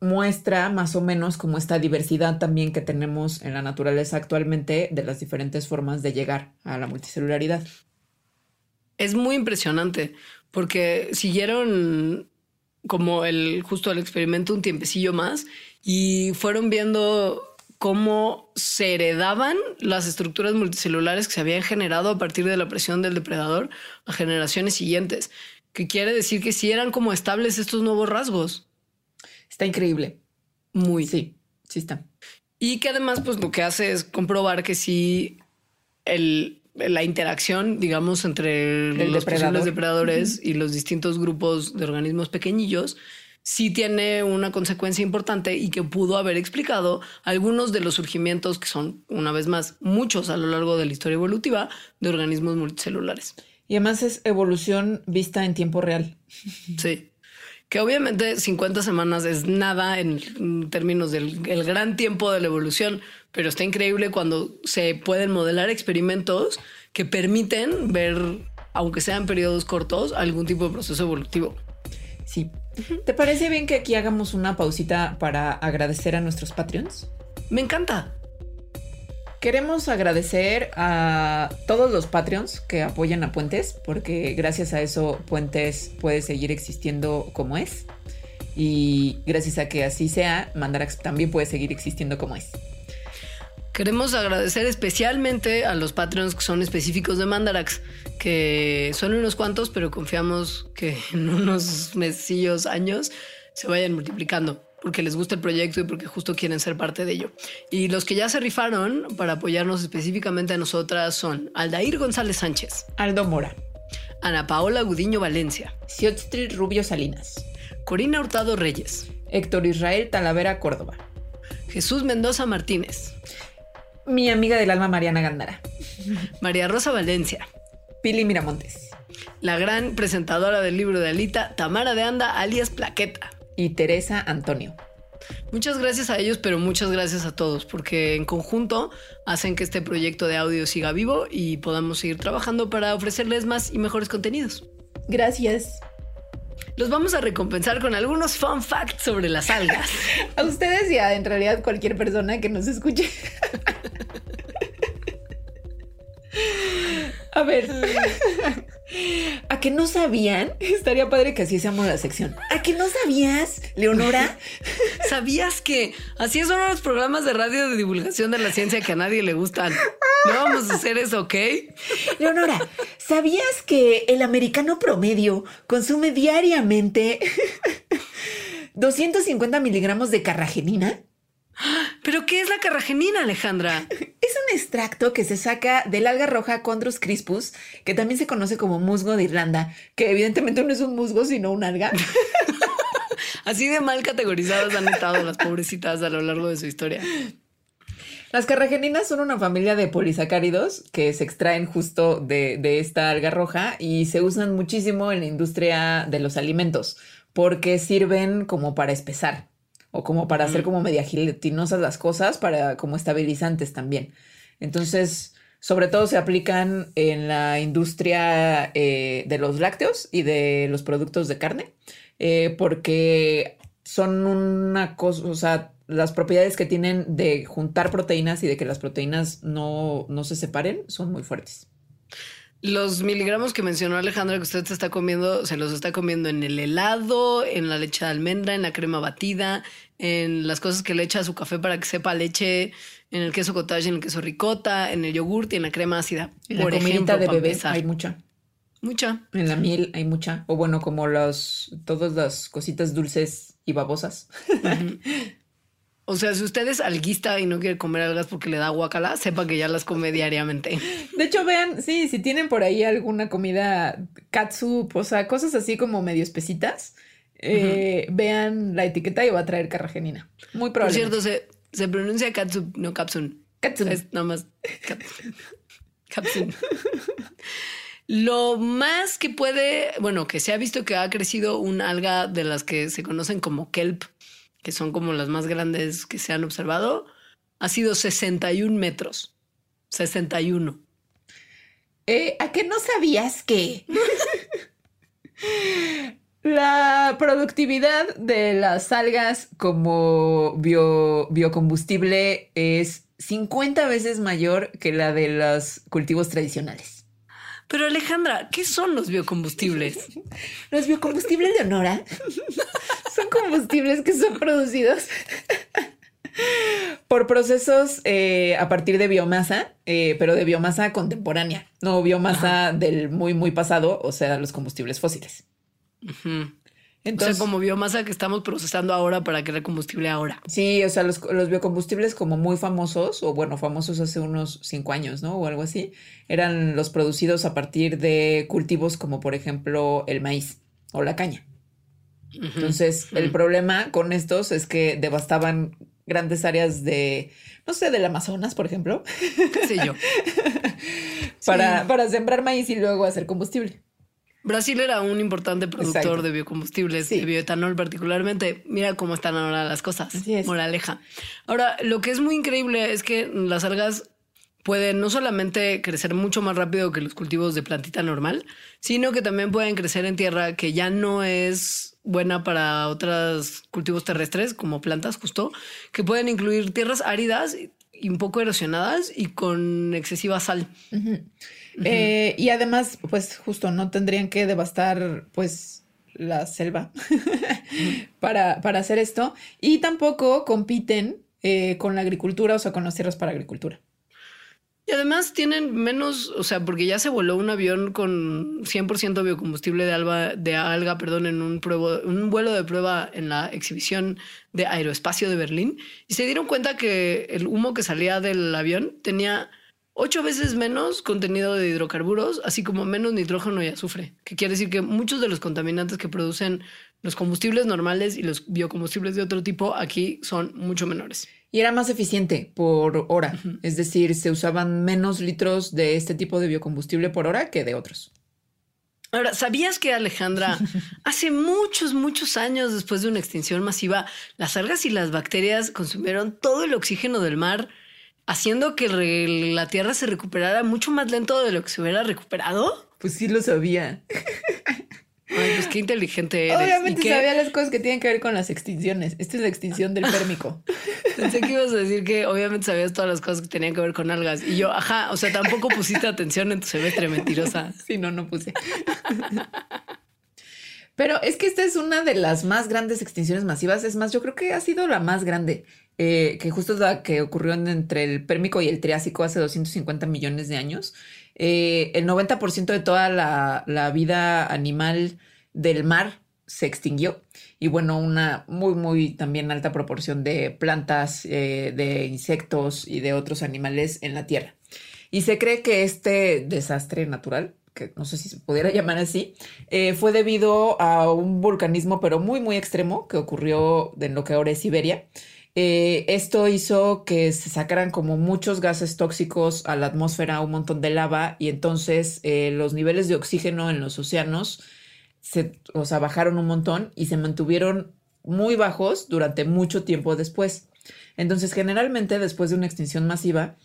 muestra más o menos como esta diversidad también que tenemos en la naturaleza actualmente de las diferentes formas de llegar a la multicelularidad. Es muy impresionante porque siguieron como el justo el experimento un tiempecillo más y fueron viendo cómo se heredaban las estructuras multicelulares que se habían generado a partir de la presión del depredador a generaciones siguientes, que quiere decir que sí eran como estables estos nuevos rasgos. Está increíble. Muy. Sí, sí está. Y que además pues lo que hace es comprobar que sí el la interacción, digamos, entre los depredadores y los distintos grupos de organismos pequeñillos, sí tiene una consecuencia importante y que pudo haber explicado algunos de los surgimientos que son, una vez más, muchos a lo largo de la historia evolutiva de organismos multicelulares. Y además es evolución vista en tiempo real. Sí. Que obviamente 50 semanas es nada en términos del gran tiempo de la evolución, pero está increíble cuando se pueden modelar experimentos que permiten ver, aunque sean periodos cortos, algún tipo de proceso evolutivo. Sí. ¿Te parece bien que aquí hagamos una pausita para agradecer a nuestros Patreons? Me encanta. Queremos agradecer a todos los Patreons que apoyan a Puentes, porque gracias a eso Puentes puede seguir existiendo como es. Y gracias a que así sea, Mandarax también puede seguir existiendo como es. Queremos agradecer especialmente a los Patreons que son específicos de Mandarax, que son unos cuantos, pero confiamos que en unos mesillos, años, se vayan multiplicando porque les gusta el proyecto y porque justo quieren ser parte de ello. Y los que ya se rifaron para apoyarnos específicamente a nosotras son Aldair González Sánchez, Aldo Mora, Ana Paola Gudiño Valencia, Siotztri Rubio Salinas, Corina Hurtado Reyes, Héctor Israel Talavera Córdoba, Jesús Mendoza Martínez, mi amiga del alma Mariana Gandara, María Rosa Valencia, Pili Miramontes, la gran presentadora del libro de Alita, Tamara de Anda, alias Plaqueta y Teresa Antonio. Muchas gracias a ellos, pero muchas gracias a todos, porque en conjunto hacen que este proyecto de audio siga vivo y podamos seguir trabajando para ofrecerles más y mejores contenidos. Gracias. Los vamos a recompensar con algunos fun facts sobre las algas. a ustedes y a en realidad cualquier persona que nos escuche. a ver. ¿A que no sabían? Estaría padre que así seamos la sección. ¿A que no sabías, Leonora? ¿Sabías que así son los programas de radio de divulgación de la ciencia que a nadie le gustan? No vamos a hacer eso, ¿ok? Leonora, ¿sabías que el americano promedio consume diariamente 250 miligramos de carragenina? ¿Pero qué es la carragenina, Alejandra? Es un extracto que se saca del alga roja Chondrus crispus, que también se conoce como musgo de Irlanda, que evidentemente no es un musgo, sino un alga. Así de mal categorizadas han estado las pobrecitas a lo largo de su historia. Las carrageninas son una familia de polisacáridos que se extraen justo de, de esta alga roja y se usan muchísimo en la industria de los alimentos porque sirven como para espesar o como para hacer como media gelatinosas las cosas, para como estabilizantes también. Entonces, sobre todo se aplican en la industria eh, de los lácteos y de los productos de carne, eh, porque son una cosa, o sea, las propiedades que tienen de juntar proteínas y de que las proteínas no, no se separen son muy fuertes. Los miligramos que mencionó Alejandra que usted se está comiendo, se los está comiendo en el helado, en la leche de almendra, en la crema batida, en las cosas que le echa a su café para que sepa leche, en el queso cottage, en el queso ricota, en el yogurt y en la crema ácida. En la comidita de bebé hay mucha. Mucha. En la miel hay mucha. O bueno, como los, todas las cositas dulces y babosas. O sea, si usted es alguista y no quiere comer algas porque le da guacala, sepa que ya las come diariamente. De hecho, vean, sí, si tienen por ahí alguna comida katsup, o sea, cosas así como medio espesitas, eh, vean la etiqueta y va a traer carragenina. Muy Por probable. cierto, se, se pronuncia katsup, no capsun. Katsup. Es nada más cap- capsun. Lo más que puede, bueno, que se ha visto que ha crecido un alga de las que se conocen como kelp, que son como las más grandes que se han observado, ha sido 61 metros. 61. Eh, ¿A qué no sabías que? La productividad de las algas como bio- biocombustible es 50 veces mayor que la de los cultivos tradicionales. Pero Alejandra, ¿qué son los biocombustibles? Los biocombustibles de Honora son combustibles que son producidos por procesos eh, a partir de biomasa, eh, pero de biomasa contemporánea, no biomasa del muy, muy pasado, o sea, los combustibles fósiles. Entonces, o sea, como biomasa que estamos procesando ahora para crear combustible ahora. sí, o sea, los, los biocombustibles como muy famosos, o bueno, famosos hace unos cinco años, ¿no? O algo así, eran los producidos a partir de cultivos como, por ejemplo, el maíz o la caña. Entonces, el problema con estos es que devastaban grandes áreas de, no sé, del Amazonas, por ejemplo, ¿Qué sé yo? para, para sembrar maíz y luego hacer combustible. Brasil era un importante productor Exacto. de biocombustibles, Sí. de bioetanol particularmente. Mira cómo están ahora las cosas. Así es. Moraleja. Ahora, lo que es muy increíble es que las algas pueden no solamente crecer mucho más rápido que los cultivos de plantita normal, sino que también pueden crecer en tierra que ya no es buena para otros cultivos terrestres, como plantas justo, que pueden incluir tierras áridas y un poco erosionadas y con excesiva sal. Eh, y además, pues justo no tendrían que devastar, pues, la selva para, para hacer esto. Y tampoco compiten eh, con la agricultura, o sea, con las tierras para agricultura. Y además tienen menos, o sea, porque ya se voló un avión con 100% biocombustible de, alba, de alga, perdón, en un, pruebo- un vuelo de prueba en la exhibición de aeroespacio de Berlín y se dieron cuenta que el humo que salía del avión tenía ocho veces menos contenido de hidrocarburos, así como menos nitrógeno y azufre, que quiere decir que muchos de los contaminantes que producen los combustibles normales y los biocombustibles de otro tipo aquí son mucho menores. Y era más eficiente por hora. Es decir, se usaban menos litros de este tipo de biocombustible por hora que de otros. Ahora, ¿sabías que Alejandra, hace muchos, muchos años después de una extinción masiva, las algas y las bacterias consumieron todo el oxígeno del mar, haciendo que la Tierra se recuperara mucho más lento de lo que se hubiera recuperado? Pues sí lo sabía. Ay, pues qué inteligente eres. Obviamente ¿Y qué? sabía las cosas que tienen que ver con las extinciones. Esta es la extinción del pérmico. Pensé que ibas a decir que obviamente sabías todas las cosas que tenían que ver con algas. Y yo, ajá, o sea, tampoco pusiste atención en tu semestre, mentirosa. Si no, no puse. Pero es que esta es una de las más grandes extinciones masivas. Es más, yo creo que ha sido la más grande, eh, que justo es la que ocurrió en- entre el Pérmico y el Triásico hace 250 millones de años. Eh, el 90% de toda la, vida animal del mar se extinguió. Y bueno, una muy, muy también alta proporción de plantas, eh, de insectos y de otros animales en la Tierra. Y se cree que este desastre natural, que no sé si se pudiera llamar así, eh, fue debido a un volcanismo, pero muy, muy extremo, que ocurrió en lo que ahora es Siberia. Eh, esto hizo que se sacaran como muchos gases tóxicos a la atmósfera, un montón de lava, y entonces eh, los niveles de oxígeno en los océanos se, o sea, bajaron un montón y se mantuvieron muy bajos durante mucho tiempo después. Entonces, generalmente, después de una extinción masiva,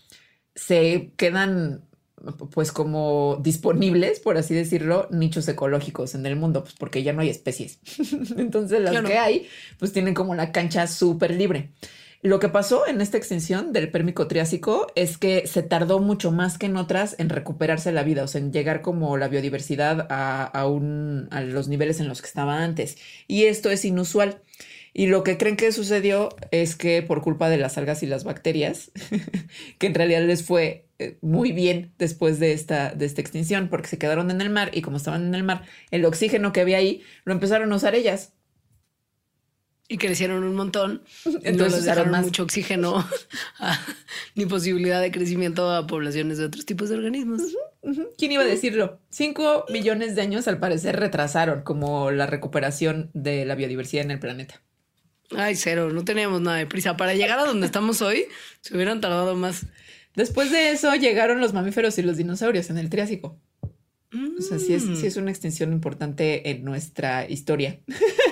se quedan pues como disponibles, por así decirlo, nichos ecológicos en el mundo, pues porque ya no hay especies. Entonces las Claro. que hay, pues tienen como una cancha súper libre. Lo que pasó en esta extinción del Pérmico Triásico es que se tardó mucho más que en otras en recuperarse la vida, o sea, en llegar como la biodiversidad a, a un- a los niveles en los que estaba antes. Y esto es inusual. Y lo que creen que sucedió es que por culpa de las algas y las bacterias, que en realidad les fue eh, muy bien después de esta, de esta extinción, porque se quedaron en el mar y como estaban en el mar, el oxígeno que había ahí lo empezaron a usar ellas. y crecieron un montón. Entonces no dejaron más. mucho oxígeno a- ni posibilidad de crecimiento a poblaciones de otros tipos de organismos. ¿Quién iba a decirlo? Cinco millones de años al parecer retrasaron como la recuperación de la biodiversidad en el planeta. Ay, cero, no teníamos nada de prisa. Para llegar a donde estamos hoy, se hubieran tardado más. Después de eso llegaron los mamíferos y los dinosaurios en el Triásico. O sea, sí es, Mm, sí es una extensión importante en nuestra historia.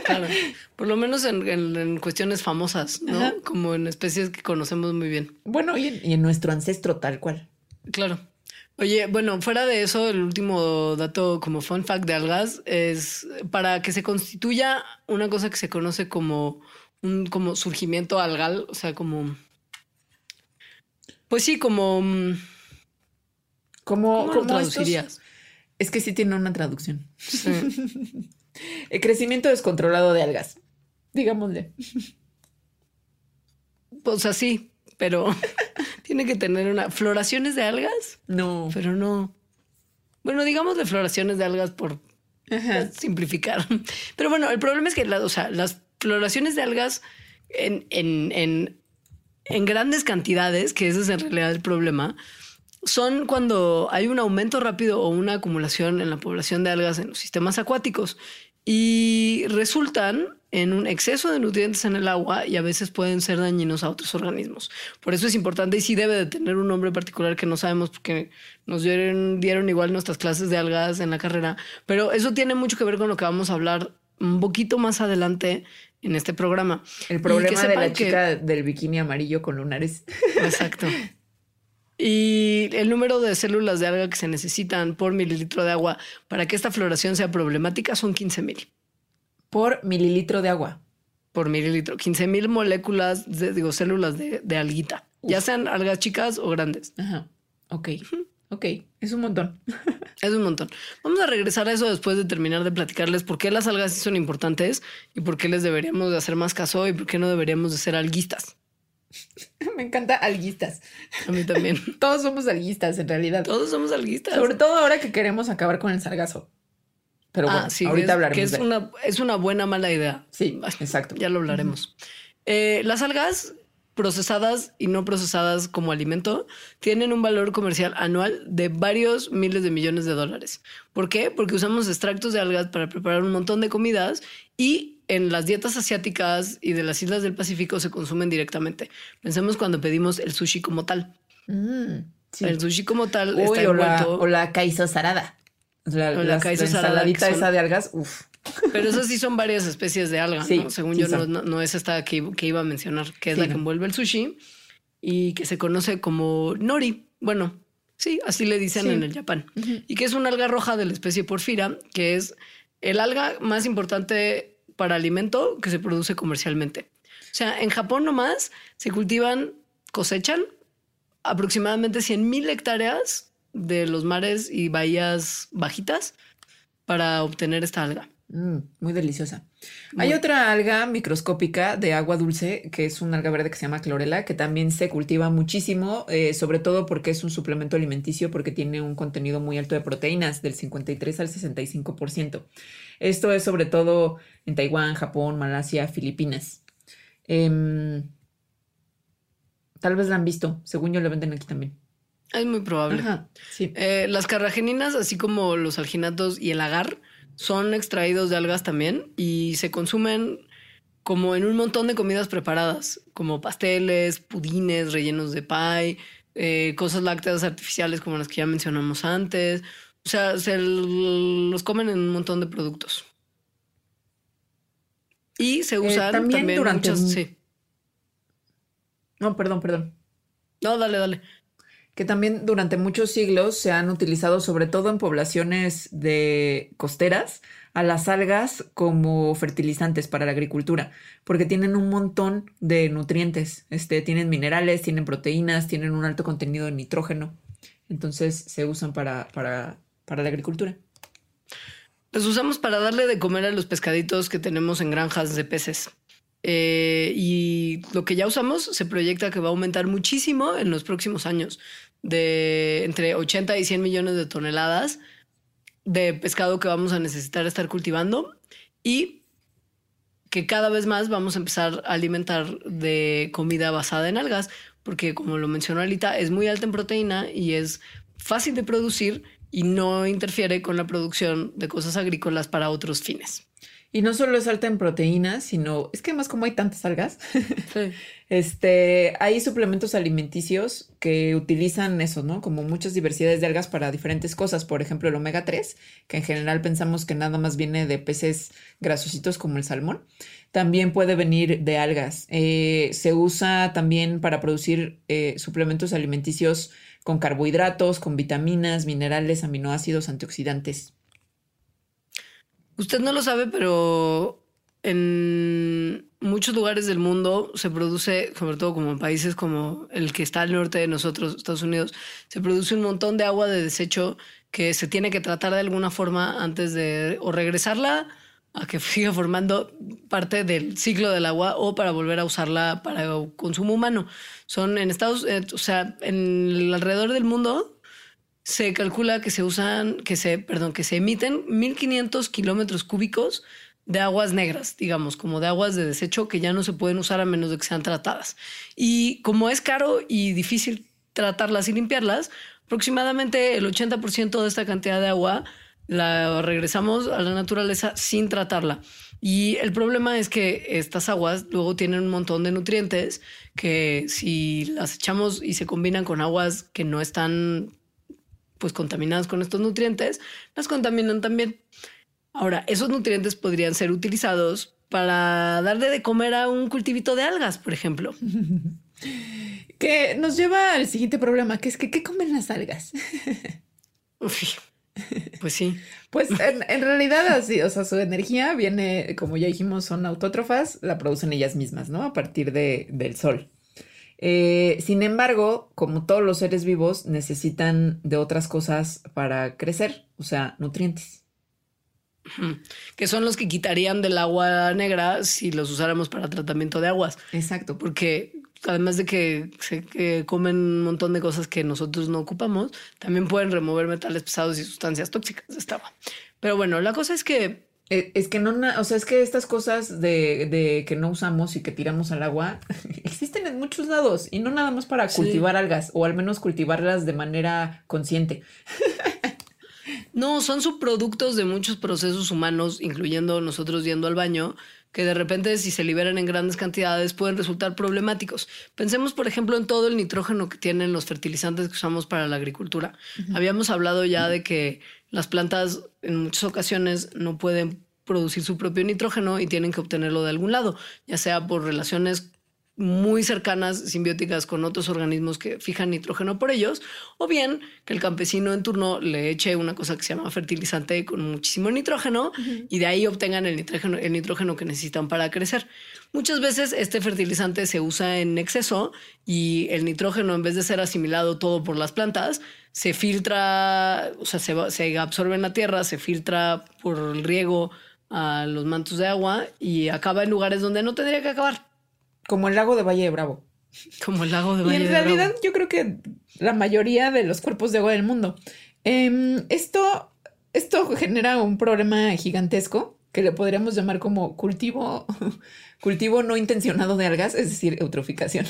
Claro. Por lo menos en, en- en cuestiones famosas, ¿no? Ajá. Como en especies que conocemos muy bien. Bueno, y en, y en nuestro ancestro tal cual. Claro. Oye, bueno, fuera de eso, el último dato como fun fact de algas es para que se constituya una cosa que se conoce como un como surgimiento algal, o sea, como pues sí, como mm, ¿Cómo, ¿cómo lo cómo estos- traducirías? Es que sí tiene una traducción. Sí. El crecimiento descontrolado de algas. Digámosle. O sea, sí, pero tiene que tener una floraciones de algas, No. pero no. Bueno, digamos de floraciones de algas por Ajá. simplificar. Pero bueno, el problema es que la- o sea, las floraciones de algas en, en, en, en grandes cantidades, que ese es en realidad el problema, son cuando hay un aumento rápido o una acumulación en la población de algas en los sistemas acuáticos y resultan en un exceso de nutrientes en el agua y a veces pueden ser dañinos a otros organismos. Por eso es importante y sí debe de tener un nombre particular que no sabemos porque nos dieron, dieron igual nuestras clases de algas en la carrera, pero eso tiene mucho que ver con lo que vamos a hablar un poquito más adelante en este programa. El problema que de la que- chica del bikini amarillo con lunares. Exacto. Y el número de células de alga que se necesitan por mililitro de agua para que esta floración sea problemática son 15 mil por mililitro de agua. por mililitro. 15 mil moléculas, de, digo, células de, de alguita, ya sean algas chicas o grandes. Ajá. Ok. Ok. Es un montón. Es un montón. Vamos a regresar a eso después de terminar de platicarles por qué las algas sí son importantes y por qué les deberíamos de hacer más caso y por qué no deberíamos de ser alguistas. Me encanta alguistas. A mí también. Todos somos alguistas en realidad. Todos somos alguistas. Sobre todo ahora que queremos acabar con el sargazo. Pero bueno, ah, sí, ahorita es- hablaremos que es de una, es una buena mala idea. Sí, exacto. Ya lo hablaremos. Eh, las algas procesadas y no procesadas como alimento tienen un valor comercial anual de varios miles de millones de dólares. ¿Por qué? Porque usamos extractos de algas para preparar un montón de comidas y en las dietas asiáticas y de las islas del Pacífico se consumen directamente. Pensemos cuando pedimos el sushi como tal. Mm, sí. El sushi como tal Uy, está o la, envuelto. o la sarada. La, O la las- la sarada, ensaladita que son- esa de algas, uff. Pero esas sí son varias especies de alga, Sí, ¿no? Según sí yo, no, no- es esta que, que iba a mencionar, que es Sí, la que envuelve el sushi y que se conoce como nori. Bueno, sí, así le dicen en el Japón. Y que es una alga roja de la especie porfira, que es el alga más importante para alimento que se produce comercialmente. O sea, en Japón nomás se cultivan, cosechan aproximadamente 100 mil hectáreas de los mares y bahías bajitas para obtener esta alga. Mm, muy deliciosa. Muy. Hay otra alga microscópica de agua dulce, que es una alga verde que se llama clorela, que también se cultiva muchísimo, eh, sobre todo porque es un suplemento alimenticio, porque tiene un contenido muy alto de proteínas, del 53 al 65%. Esto es sobre todo en Taiwán, Japón, Malasia, Filipinas. Em, tal vez la han visto, según yo la venden aquí también. Es muy probable. Ajá, sí. Eh, las carrageninas, así como los alginatos y el agar, son extraídos de algas también y se consumen como en un montón de comidas preparadas, como pasteles, pudines rellenos de pie, eh, cosas lácteas artificiales como las que ya mencionamos antes. O sea, se los comen en un montón de productos. Y se usan Eh, también también, durante muchas. un- Sí. No, perdón, perdón. No, dale, dale. Que también durante muchos siglos se han utilizado, sobre todo en poblaciones de costeras, a las algas como fertilizantes para la agricultura, porque tienen un montón de nutrientes, este, tienen minerales, tienen proteínas, tienen un alto contenido de nitrógeno, entonces se usan para, para, para la agricultura. Los usamos para darle de comer a los pescaditos que tenemos en granjas de peces. Eh, y lo que ya usamos se proyecta que va a aumentar muchísimo en los próximos años, de entre 80 y 100 millones de toneladas de pescado que vamos a necesitar estar cultivando y que cada vez más vamos a empezar a alimentar de comida basada en algas, porque como lo mencionó Alita, es muy alta en proteína y es fácil de producir y no interfiere con la producción de cosas agrícolas para otros fines. Y no solo es alta en proteínas, sino es que además como hay tantas algas, este, hay suplementos alimenticios que utilizan eso, ¿no? Como muchas diversidades de algas para diferentes cosas. Por ejemplo, el omega 3, que en general pensamos que nada más viene de peces grasositos como el salmón. También puede venir de algas. Eh, se usa también para producir eh, suplementos alimenticios con carbohidratos, con vitaminas, minerales, aminoácidos, antioxidantes. Usted no lo sabe, pero en muchos lugares del mundo se produce, sobre todo como en países como el que está al norte de nosotros, Estados Unidos, se produce un montón de agua de desecho que se tiene que tratar de alguna forma antes de o regresarla a que siga formando parte del ciclo del agua o para volver a usarla para consumo humano. Son en Estados, Unidos, o sea, en el alrededor del mundo se calcula que se usan, que se, perdón, que se emiten 1500 kilómetros cúbicos de aguas negras, digamos, como de aguas de desecho que ya no se pueden usar a menos de que sean tratadas. Y como es caro y difícil tratarlas y limpiarlas, aproximadamente el 80% de esta cantidad de agua la regresamos a la naturaleza sin tratarla. Y el problema es que estas aguas luego tienen un montón de nutrientes que si las echamos y se combinan con aguas que no están pues contaminadas con estos nutrientes, las contaminan también. Ahora, esos nutrientes podrían ser utilizados para darle de comer a un cultivito de algas, por ejemplo. que nos lleva al siguiente problema, que es que ¿qué comen las algas? pues sí. Pues en, en, realidad así, o sea, su energía viene, como ya dijimos, son autótrofas, la producen ellas mismas, ¿no? A partir de, del sol. Eh, sin embargo, como todos los seres vivos, necesitan de otras cosas para crecer, o sea, nutrientes. Que son los que quitarían del agua negra si los usáramos para tratamiento de aguas. Exacto. Porque además de que, se, comen un montón de cosas que nosotros no ocupamos, también pueden remover metales pesados y sustancias tóxicas de esta agua. Pero bueno, la cosa es que es que no, o sea, es que estas cosas de, de, que no usamos y que tiramos al agua existen en muchos lados y no nada más para cultivar algas o al menos cultivarlas de manera consciente. no, son subproductos de muchos procesos humanos, incluyendo nosotros yendo al baño, que de repente si se liberan en grandes cantidades pueden resultar problemáticos. Pensemos, por ejemplo, en todo el nitrógeno que tienen los fertilizantes que usamos para la agricultura. Habíamos hablado ya de que las plantas en muchas ocasiones no pueden producir su propio nitrógeno y tienen que obtenerlo de algún lado, ya sea por relaciones muy cercanas, simbióticas con otros organismos que fijan nitrógeno por ellos, o bien que el campesino en turno le eche una cosa que se llama fertilizante con muchísimo nitrógeno y de ahí obtengan el nitrógeno, el nitrógeno que necesitan para crecer. Muchas veces este fertilizante se usa en exceso y el nitrógeno, en vez de ser asimilado todo por las plantas, se filtra, o sea, se, se absorbe en la tierra, se filtra por el riego a los mantos de agua y acaba en lugares donde no tendría que acabar. Como el lago de Valle de Bravo. Como el lago de Valle de Bravo. Y en realidad yo creo que la mayoría de los cuerpos de agua del mundo. Em, esto, esto genera un problema gigantesco que le podríamos llamar como cultivo, cultivo no intencionado de algas, es decir, eutroficación.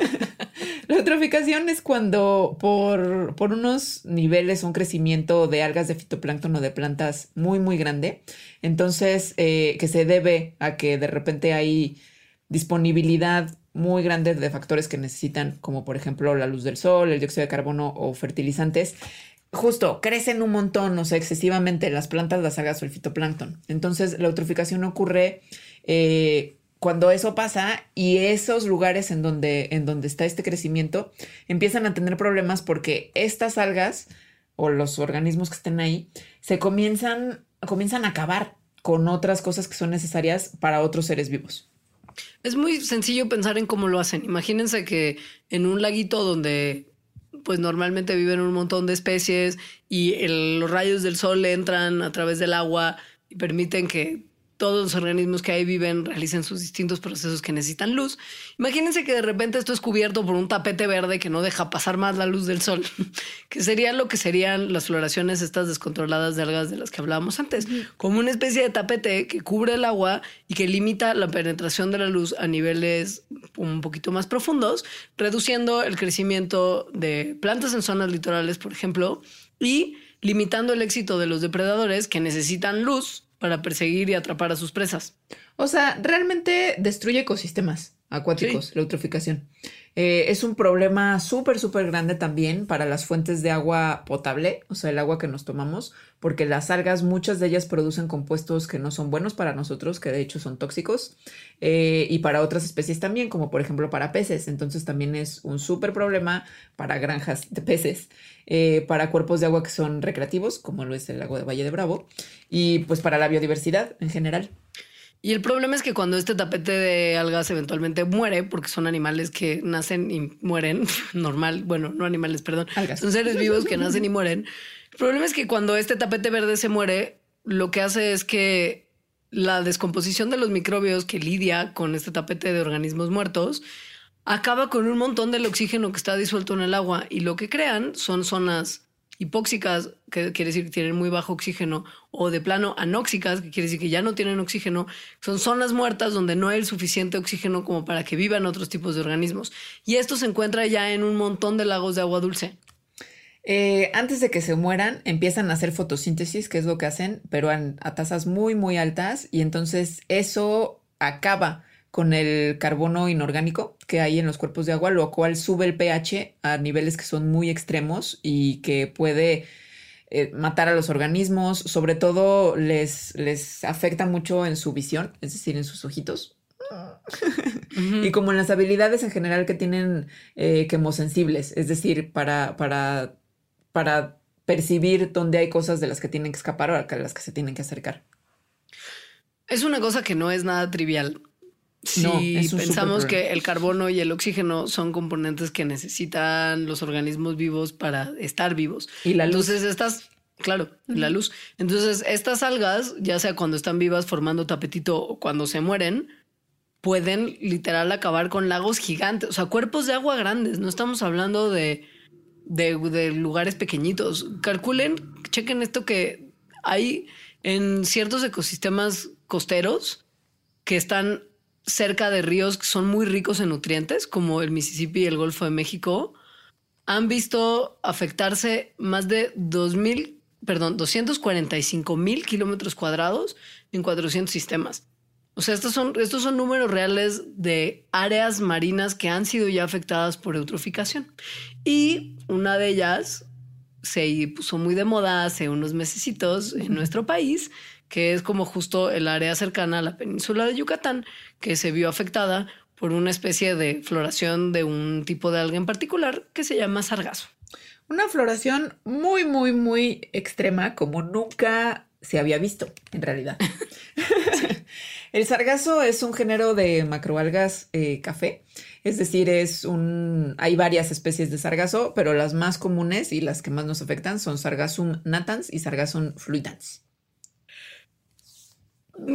la eutroficación es cuando por, por unos niveles, un crecimiento de algas de fitoplancton o de plantas muy, muy grande, entonces eh, que se debe a que de repente hay disponibilidad muy grande de factores que necesitan, como por ejemplo la luz del sol, el dióxido de carbono o fertilizantes, justo crecen un montón, o sea, excesivamente las plantas, las algas o el fitoplancton. Entonces, la eutroficación ocurre eh, cuando eso pasa y esos lugares en donde, en donde está este crecimiento empiezan a tener problemas porque estas algas o los organismos que estén ahí se comienzan, comienzan a acabar con otras cosas que son necesarias para otros seres vivos. Es muy sencillo pensar en cómo lo hacen. Imagínense que en un laguito donde pues normalmente viven un montón de especies y los rayos del sol entran a través del agua y permiten que todos los organismos que ahí viven realicen sus distintos procesos que necesitan luz. Imagínense que de repente esto es cubierto por un tapete verde que no deja pasar más la luz del sol, que sería lo que serían las floraciones estas descontroladas de algas de las que hablábamos antes, como una especie de tapete que cubre el agua y que limita la penetración de la luz a niveles un poquito más profundos, reduciendo el crecimiento de plantas en zonas litorales, por ejemplo, y limitando el éxito de los depredadores que necesitan luz para perseguir y atrapar a sus presas. O sea, realmente destruye ecosistemas acuáticos, la eutroficación. Eh, es un problema súper, súper grande también para las fuentes de agua potable, o sea, el agua que nos tomamos, porque las algas, muchas de ellas producen compuestos que no son buenos para nosotros, que de hecho son tóxicos, eh, y para otras especies también, como por ejemplo para peces. Entonces también es un súper problema para granjas de peces, eh, para cuerpos de agua que son recreativos, como lo es el lago de Valle de Bravo, y pues para la biodiversidad en general. Y el problema es que cuando este tapete de algas eventualmente muere, porque son animales que nacen y mueren, normal, bueno, no animales, perdón, son seres vivos que nacen y mueren. El problema es que cuando este tapete verde se muere, lo que hace es que la descomposición de los microbios que lidia con este tapete de organismos muertos acaba con un montón del oxígeno que está disuelto en el agua y lo que crean son zonas hipóxicas, que quiere decir que tienen muy bajo oxígeno, o de plano anóxicas, que quiere decir que ya no tienen oxígeno, son zonas muertas donde no hay el suficiente oxígeno como para que vivan otros tipos de organismos. Y esto se encuentra ya en un montón de lagos de agua dulce. Eh, antes de que se mueran, empiezan a hacer fotosíntesis, que es lo que hacen, pero a tasas muy, muy altas, y entonces eso acaba con el carbono inorgánico que hay en los cuerpos de agua, lo cual sube el pH a niveles que son muy extremos y que puede eh, matar a los organismos, sobre todo les, les afecta mucho en su visión, es decir, en sus ojitos. y como en las habilidades en general que tienen eh, quemosensibles, es decir, para, para, para percibir dónde hay cosas de las que tienen que escapar o a las que se tienen que acercar. Es una cosa que no es nada trivial. Si pensamos que el carbono y el oxígeno son componentes que necesitan los organismos vivos para estar vivos. Y la luz. Entonces estas, claro, la luz. Entonces estas algas, ya sea cuando están vivas formando tapetito o cuando se mueren, pueden literal acabar con lagos gigantes, o sea, cuerpos de agua grandes. No estamos hablando de, de, de lugares pequeñitos. Calculen, chequen esto que hay en ciertos ecosistemas costeros que están cerca de ríos que son muy ricos en nutrientes, como el Mississippi y el Golfo de México, han visto afectarse más de 2.000, perdón, 245 mil kilómetros cuadrados en 400 sistemas. O sea, estos son, estos son números reales de áreas marinas que han sido ya afectadas por eutroficación. Y una de ellas se puso muy de moda hace unos mesecitos en nuestro país, que es como justo el área cercana a la península de Yucatán, que se vio afectada por una especie de floración de un tipo de alga en particular que se llama sargazo. Una floración muy, muy, muy extrema, como nunca se había visto, en realidad. el sargazo es un género de macroalgas eh, café, es decir, es un. hay varias especies de sargazo, pero las más comunes y las que más nos afectan son Sargassum natans y Sargassum fluitans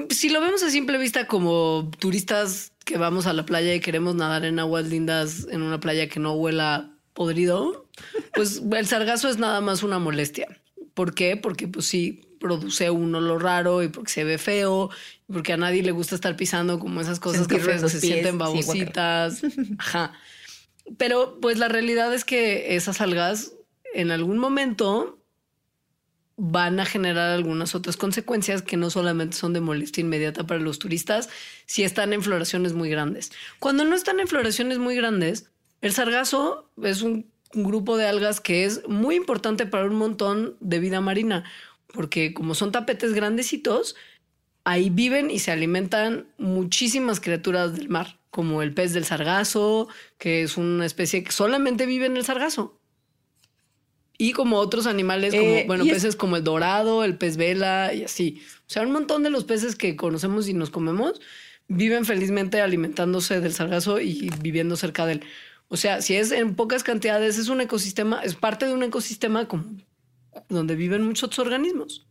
si lo vemos a simple vista como turistas que vamos a la playa y queremos nadar en aguas lindas en una playa que no huela podrido, pues el sargazo es nada más una molestia. ¿Por qué? Porque pues sí, produce un olor raro y porque se ve feo, y porque a nadie le gusta estar pisando como esas cosas que se sienten babositas. Ajá. Pero pues la realidad es que esas algas en algún momento van a generar algunas otras consecuencias que no solamente son de molestia inmediata para los turistas, si están en floraciones muy grandes. Cuando no están en floraciones muy grandes, el sargazo es un, grupo de algas que es muy importante para un montón de vida marina, porque como son tapetes grandecitos, ahí viven y se alimentan muchísimas criaturas del mar, como el pez del sargazo, que es una especie que solamente vive en el sargazo. Y como otros animales, como, eh, bueno, peces como el dorado, el pez vela y así. O sea, un montón de los peces que conocemos y nos comemos viven felizmente alimentándose del sargazo y viviendo cerca de él. O sea, si es en pocas cantidades, es un ecosistema, es parte de un ecosistema como donde viven muchos otros organismos.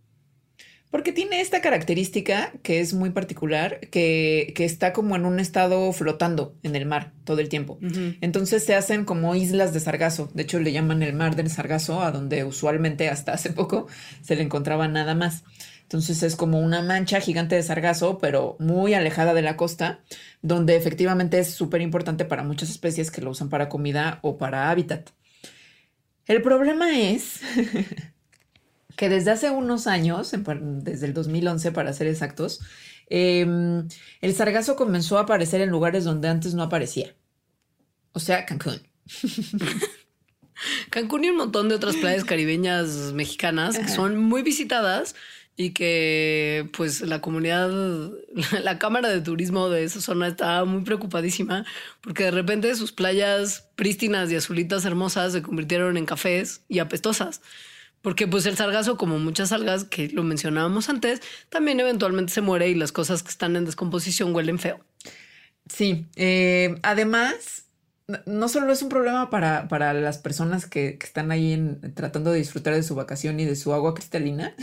Porque tiene esta característica que es muy particular, que, que está como en un estado flotando en el mar todo el tiempo. Entonces se hacen como islas de sargazo. De hecho, le llaman el mar del sargazo, a donde usualmente hasta hace poco se le encontraba nada más. Entonces es como una mancha gigante de sargazo, pero muy alejada de la costa, donde efectivamente es súper importante para muchas especies que lo usan para comida o para hábitat. El problema es que desde hace unos años, desde el 2011 para ser exactos, em, el sargazo comenzó a aparecer en lugares donde antes no aparecía. O sea, Cancún. Cancún y un montón de otras playas caribeñas mexicanas que son muy visitadas y que pues la comunidad, la Cámara de Turismo de esa zona estaba muy preocupadísima porque de repente sus playas prístinas y azulitas hermosas se convirtieron en cafés y apestosas. Porque pues el sargazo, como muchas algas que lo mencionábamos antes, también eventualmente se muere y las cosas que están en descomposición huelen feo. Sí, eh, además, no solo es un problema para, para las personas que, están ahí tratando de disfrutar de su vacación y de su agua cristalina,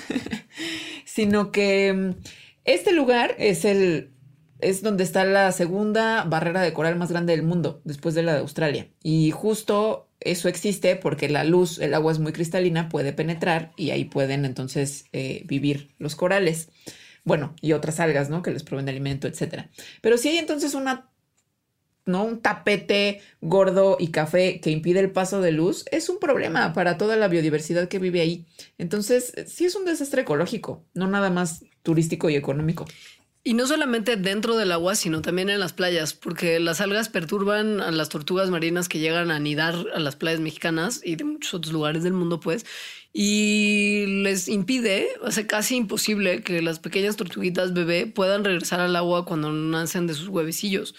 sino que mm, este lugar es el es donde está la segunda barrera de coral más grande del mundo, después de la de Australia. Y justo eso existe porque la luz, el agua es muy cristalina, puede penetrar y ahí pueden entonces eh, vivir los corales. Bueno, y otras algas, ¿no? Que les proveen de alimento, etcétera. Pero si hay entonces una, ¿no? Un tapete gordo y café que impide el paso de luz, es un problema para toda la biodiversidad que vive ahí. Entonces, sí es un desastre ecológico, no nada más turístico y económico. Y no solamente dentro del agua, sino también en las playas, porque las algas perturban a las tortugas marinas que llegan a anidar a las playas mexicanas y de muchos otros lugares del mundo, pues, y les impide, hace casi imposible que las pequeñas tortuguitas bebé puedan regresar al agua cuando nacen de sus huevecillos.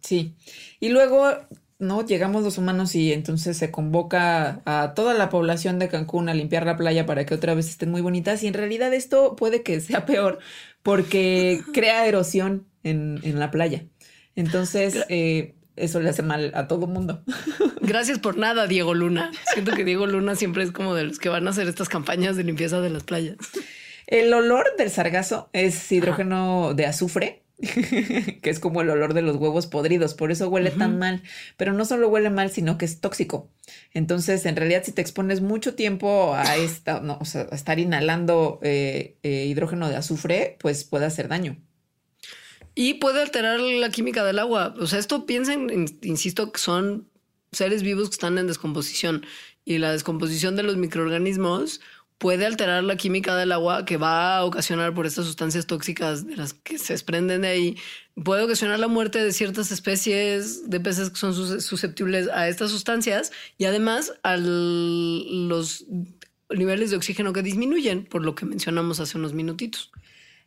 Sí. Y luego ¿no? Llegamos los humanos y entonces se convoca a toda la población de Cancún a limpiar la playa para que otra vez estén muy bonitas y en realidad esto puede que sea peor porque crea erosión en, la playa. Entonces, eh, eso le hace mal a todo mundo. Gracias por nada, Diego Luna. Siento que Diego Luna siempre es como de los que van a hacer estas campañas de limpieza de las playas. El olor del sargazo es hidrógeno de azufre que es como el olor de los huevos podridos, por eso huele tan mal. Pero no solo huele mal, sino que es tóxico. Entonces, en realidad, si te expones mucho tiempo a, esta, no, o sea, a estar inhalando eh, eh, hidrógeno de azufre, pues puede hacer daño. Y puede alterar la química del agua. O sea, esto piensen, insisto, que son seres vivos que están en descomposición y la descomposición de los microorganismos puede alterar la química del agua que va a ocasionar por estas sustancias tóxicas de las que se desprenden de ahí, puede ocasionar la muerte de ciertas especies de peces que son susceptibles a estas sustancias y además a los niveles de oxígeno que disminuyen, por lo que mencionamos hace unos minutitos.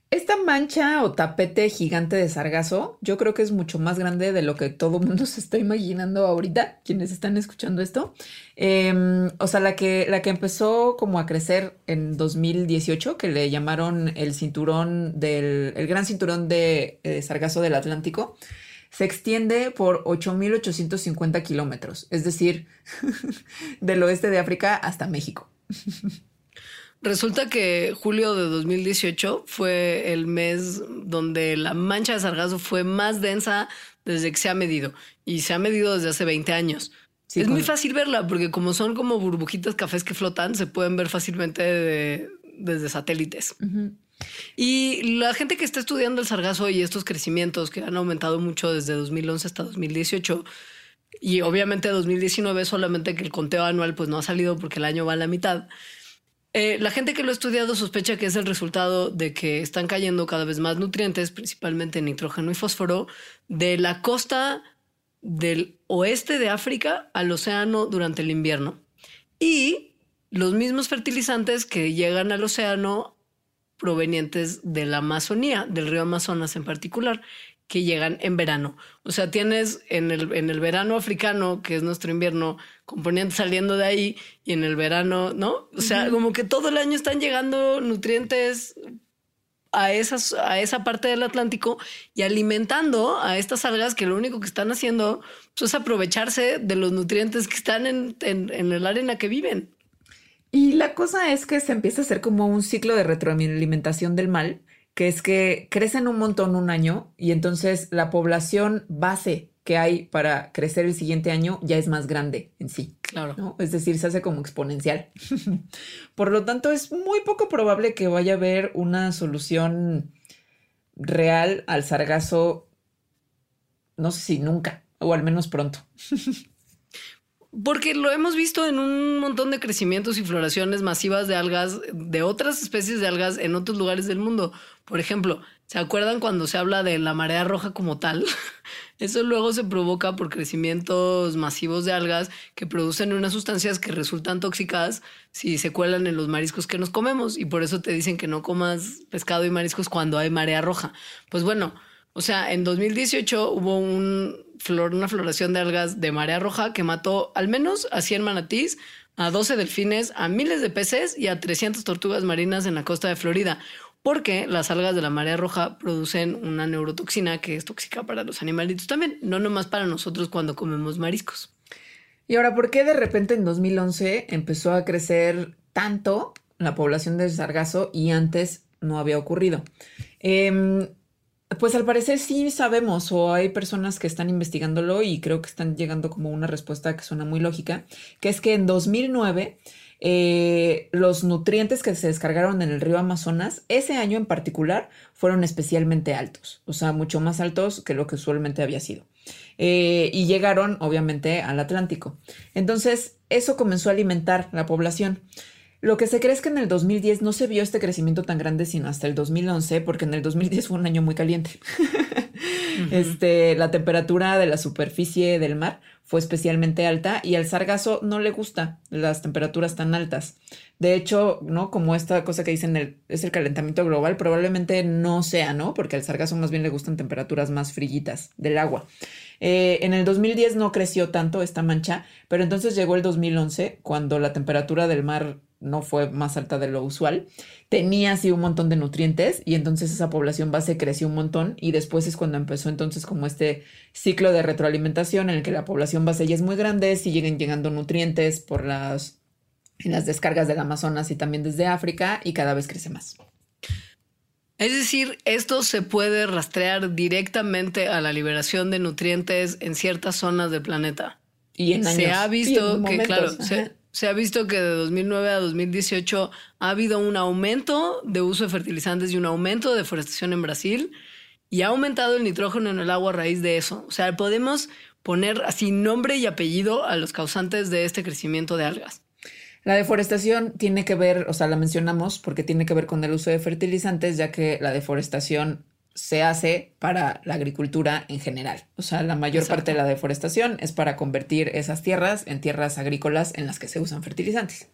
Esta mancha o tapete gigante de sargazo, yo creo que es mucho más grande de lo que todo mundo se está imaginando ahorita, quienes están escuchando esto. Em, o sea, la que, la que empezó como a crecer en 2018, que le llamaron el cinturón del, el gran cinturón de eh, sargazo del Atlántico, se extiende por 8.850 kilómetros, es decir, del oeste de África hasta México. Resulta que julio de 2018 fue el mes donde la mancha de sargazo fue más densa desde que se ha medido y se ha medido desde hace 20 años. es muy fácil verla porque como son como burbujitas cafés que flotan, se pueden ver fácilmente desde satélites. Y la gente que está estudiando el sargazo y estos crecimientos que han aumentado mucho desde 2011 hasta 2018, y obviamente 2019 solamente que el conteo anual pues no ha salido porque el año va a la mitad, eh, la gente que lo ha estudiado sospecha que es el resultado de que están cayendo cada vez más nutrientes, principalmente nitrógeno y fósforo, de la costa del oeste de África al océano durante el invierno. Y los mismos fertilizantes que llegan al océano provenientes de la Amazonía, del río Amazonas en particular, que llegan en verano. O sea, tienes en el, en el verano africano, que es nuestro invierno, componentes saliendo de ahí y en el verano, ¿no? O sea, como que todo el año están llegando nutrientes a, esas, a esa parte del Atlántico y alimentando a estas algas que lo único que están haciendo pues, es aprovecharse de los nutrientes que están en, en, en el arena que viven. Y la cosa es que se empieza a hacer como un ciclo de retroalimentación del mal, que es que crecen un montón un año y entonces la población base que hay para crecer el siguiente año ya es más grande en sí. Claro. ¿no? Es decir, se hace como exponencial. Por lo tanto, es muy poco probable que vaya a haber una solución real al sargazo, no sé si nunca, o al menos pronto. Porque lo hemos visto en un montón de crecimientos y floraciones masivas de algas, de otras especies de algas en otros lugares del mundo. Por ejemplo, ¿se acuerdan cuando se habla de la marea roja como tal? Eso luego se provoca por crecimientos masivos de algas que producen unas sustancias que resultan tóxicas si se cuelan en los mariscos que nos comemos. Y por eso te dicen que no comas pescado y mariscos cuando hay marea roja. Pues bueno, o sea, en 2018 hubo flor, una floración de algas de marea roja que mató al menos a 100 manatís, a 12 delfines, a miles de peces y a 300 tortugas marinas en la costa de Florida. Porque las algas de la marea roja producen una neurotoxina que es tóxica para los animalitos también, no nomás para nosotros cuando comemos mariscos. Y ahora, ¿por qué de repente en 2011 empezó a crecer tanto la población del sargazo y antes no había ocurrido? Eh, pues al parecer sí sabemos o hay personas que están investigándolo y creo que están llegando como una respuesta que suena muy lógica, que es que en 2009 eh, los nutrientes que se descargaron en el río Amazonas, ese año en particular, fueron especialmente altos, o sea, mucho más altos que lo que usualmente había sido. Eh, y llegaron, obviamente, al Atlántico. Entonces, eso comenzó a alimentar la población. Lo que se cree es que en el 2010 no se vio este crecimiento tan grande sino hasta el 2011, porque en el 2010 fue un año muy caliente. este, la temperatura de la superficie del mar fue especialmente alta y al sargazo no le gusta las temperaturas tan altas. De hecho, ¿no? Como esta cosa que dicen es el calentamiento global, probablemente no sea, ¿no? Porque al sargazo más bien le gustan temperaturas más frillitas del agua. Eh, en el 2010 no creció tanto esta mancha, pero entonces llegó el 2011 cuando la temperatura del mar no fue más alta de lo usual, tenía así un montón de nutrientes y entonces esa población base creció un montón y después es cuando empezó entonces como este ciclo de retroalimentación en el que la población base ya es muy grande, siguen llegando nutrientes por las, en las descargas del Amazonas y también desde África y cada vez crece más. Es decir, esto se puede rastrear directamente a la liberación de nutrientes en ciertas zonas del planeta. Y en años, se ha visto y en que, claro, se, se ha visto que de 2009 a 2018 ha habido un aumento de uso de fertilizantes y un aumento de deforestación en Brasil y ha aumentado el nitrógeno en el agua a raíz de eso. O sea, podemos poner así nombre y apellido a los causantes de este crecimiento de algas. La deforestación tiene que ver, o sea, la mencionamos porque tiene que ver con el uso de fertilizantes, ya que la deforestación se hace para la agricultura en general. O sea, la mayor Exacto. parte de la deforestación es para convertir esas tierras en tierras agrícolas en las que se usan fertilizantes.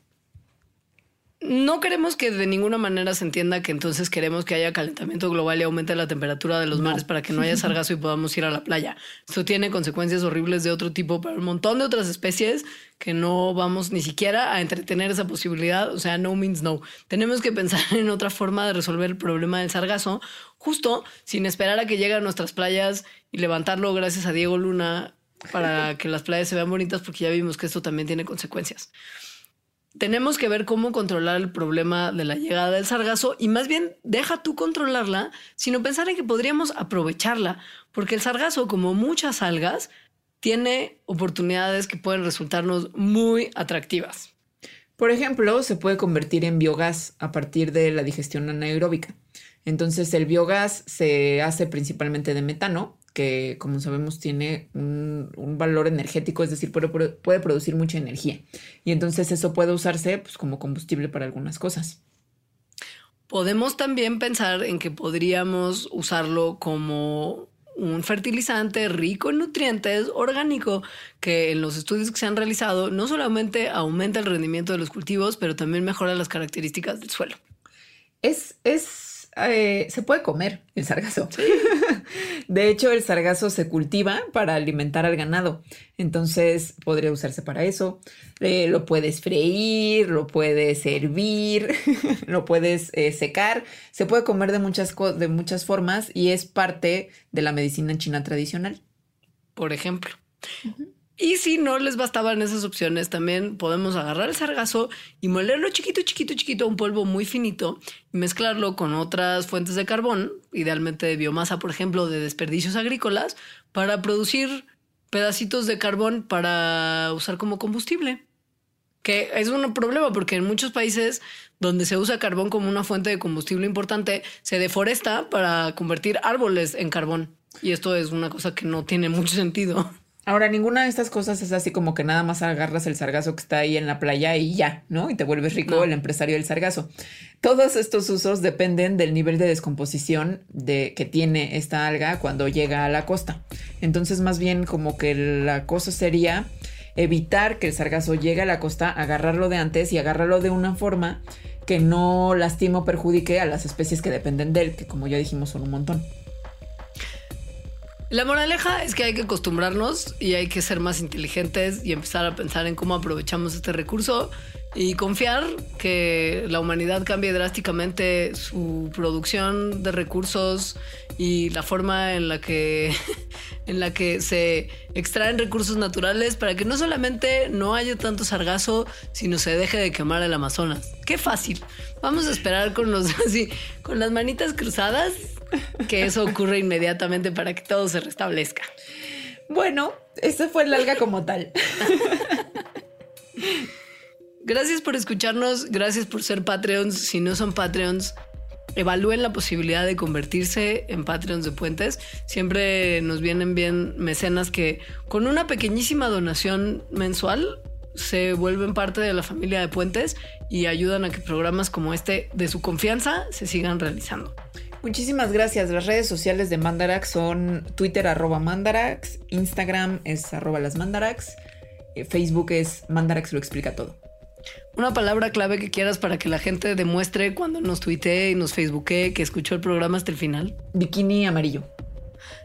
No queremos que de ninguna manera se entienda que entonces queremos que haya calentamiento global y aumente la temperatura de los mares para que no haya sargazo y podamos ir a la playa. Esto tiene consecuencias horribles de otro tipo para un montón de otras especies que no vamos ni siquiera a entretener esa posibilidad. O sea, no means no. Tenemos que pensar en otra forma de resolver el problema del sargazo, justo sin esperar a que llegue a nuestras playas y levantarlo gracias a Diego Luna para que las playas se vean bonitas porque ya vimos que esto también tiene consecuencias tenemos que ver cómo controlar el problema de la llegada del sargazo y más bien deja tú controlarla, sino pensar en que podríamos aprovecharla, porque el sargazo, como muchas algas, tiene oportunidades que pueden resultarnos muy atractivas. Por ejemplo, se puede convertir en biogás a partir de la digestión anaeróbica. Entonces, el biogás se hace principalmente de metano, que como sabemos tiene un, un valor energético, es decir, puede, puede, producir mucha energía. Y entonces eso puede usarse pues, como combustible para algunas cosas. Podemos también pensar en que podríamos usarlo como un fertilizante rico en nutrientes orgánico que en los estudios que se han realizado no solamente aumenta el rendimiento de los cultivos, pero también mejora las características del suelo. Es, es, eh, se puede comer el sargazo. De hecho, el sargazo se cultiva para alimentar al ganado. Entonces, podría usarse para eso. Eh, lo puedes freír, lo puedes hervir, lo puedes eh, secar. Se puede comer de muchas, de muchas formas y es parte de la medicina china tradicional. Por ejemplo. Y si no les bastaban esas opciones, también podemos agarrar el sargazo y molerlo chiquito, chiquito, chiquito, un polvo muy finito y mezclarlo con otras fuentes de carbón, idealmente de biomasa, por ejemplo, de desperdicios agrícolas, para producir pedacitos de carbón para usar como combustible. Que es un problema porque en muchos países donde se usa carbón como una fuente de combustible importante, se deforesta para convertir árboles en carbón. Y esto es una cosa que no tiene mucho sentido. Ahora, ninguna de estas cosas es así como que nada más agarras el sargazo que está ahí en la playa y ya, ¿no? Y te vuelves rico el empresario del sargazo. Todos estos usos dependen del nivel de descomposición de, que tiene esta alga cuando llega a la costa. Entonces, más bien como que la cosa sería evitar que el sargazo llegue a la costa, agarrarlo de antes y agarrarlo de una forma que no lastime o perjudique a las especies que dependen de él, que como ya dijimos son un montón. La moraleja es que hay que acostumbrarnos y hay que ser más inteligentes y empezar a pensar en cómo aprovechamos este recurso y confiar que la humanidad cambie drásticamente su producción de recursos y la forma en la que en la que se extraen recursos naturales para que no solamente no haya tanto sargazo, sino se deje de quemar el Amazonas. Qué fácil. Vamos a esperar con los así, con las manitas cruzadas que eso ocurre inmediatamente para que todo se restablezca. Bueno, ese fue el alga como tal. Gracias por escucharnos, gracias por ser Patreons. Si no son Patreons, evalúen la posibilidad de convertirse en Patreons de Puentes. Siempre nos vienen bien mecenas que con una pequeñísima donación mensual se vuelven parte de la familia de Puentes y ayudan a que programas como este de su confianza se sigan realizando. Muchísimas gracias. Las redes sociales de Mandarax son Twitter arroba Mandarax, Instagram es arroba las Mandarax, eh, Facebook es Mandarax lo explica todo. Una palabra clave que quieras para que la gente demuestre cuando nos tuitee y nos facebookee que escuchó el programa hasta el final. Bikini amarillo.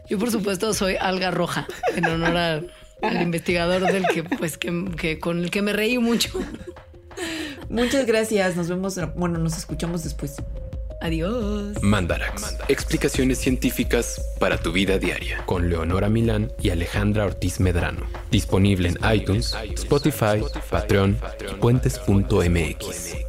Yo por supuesto soy alga roja en honor al investigador del que pues que con el que me reí mucho. Muchas gracias. Nos vemos, bueno, nos escuchamos después. Adiós. Mandarax. Explicaciones científicas para tu vida diaria. Con Leonora Milán y Alejandra Ortiz Medrano. Disponible en iTunes, Spotify, Patreon y puentes.mx.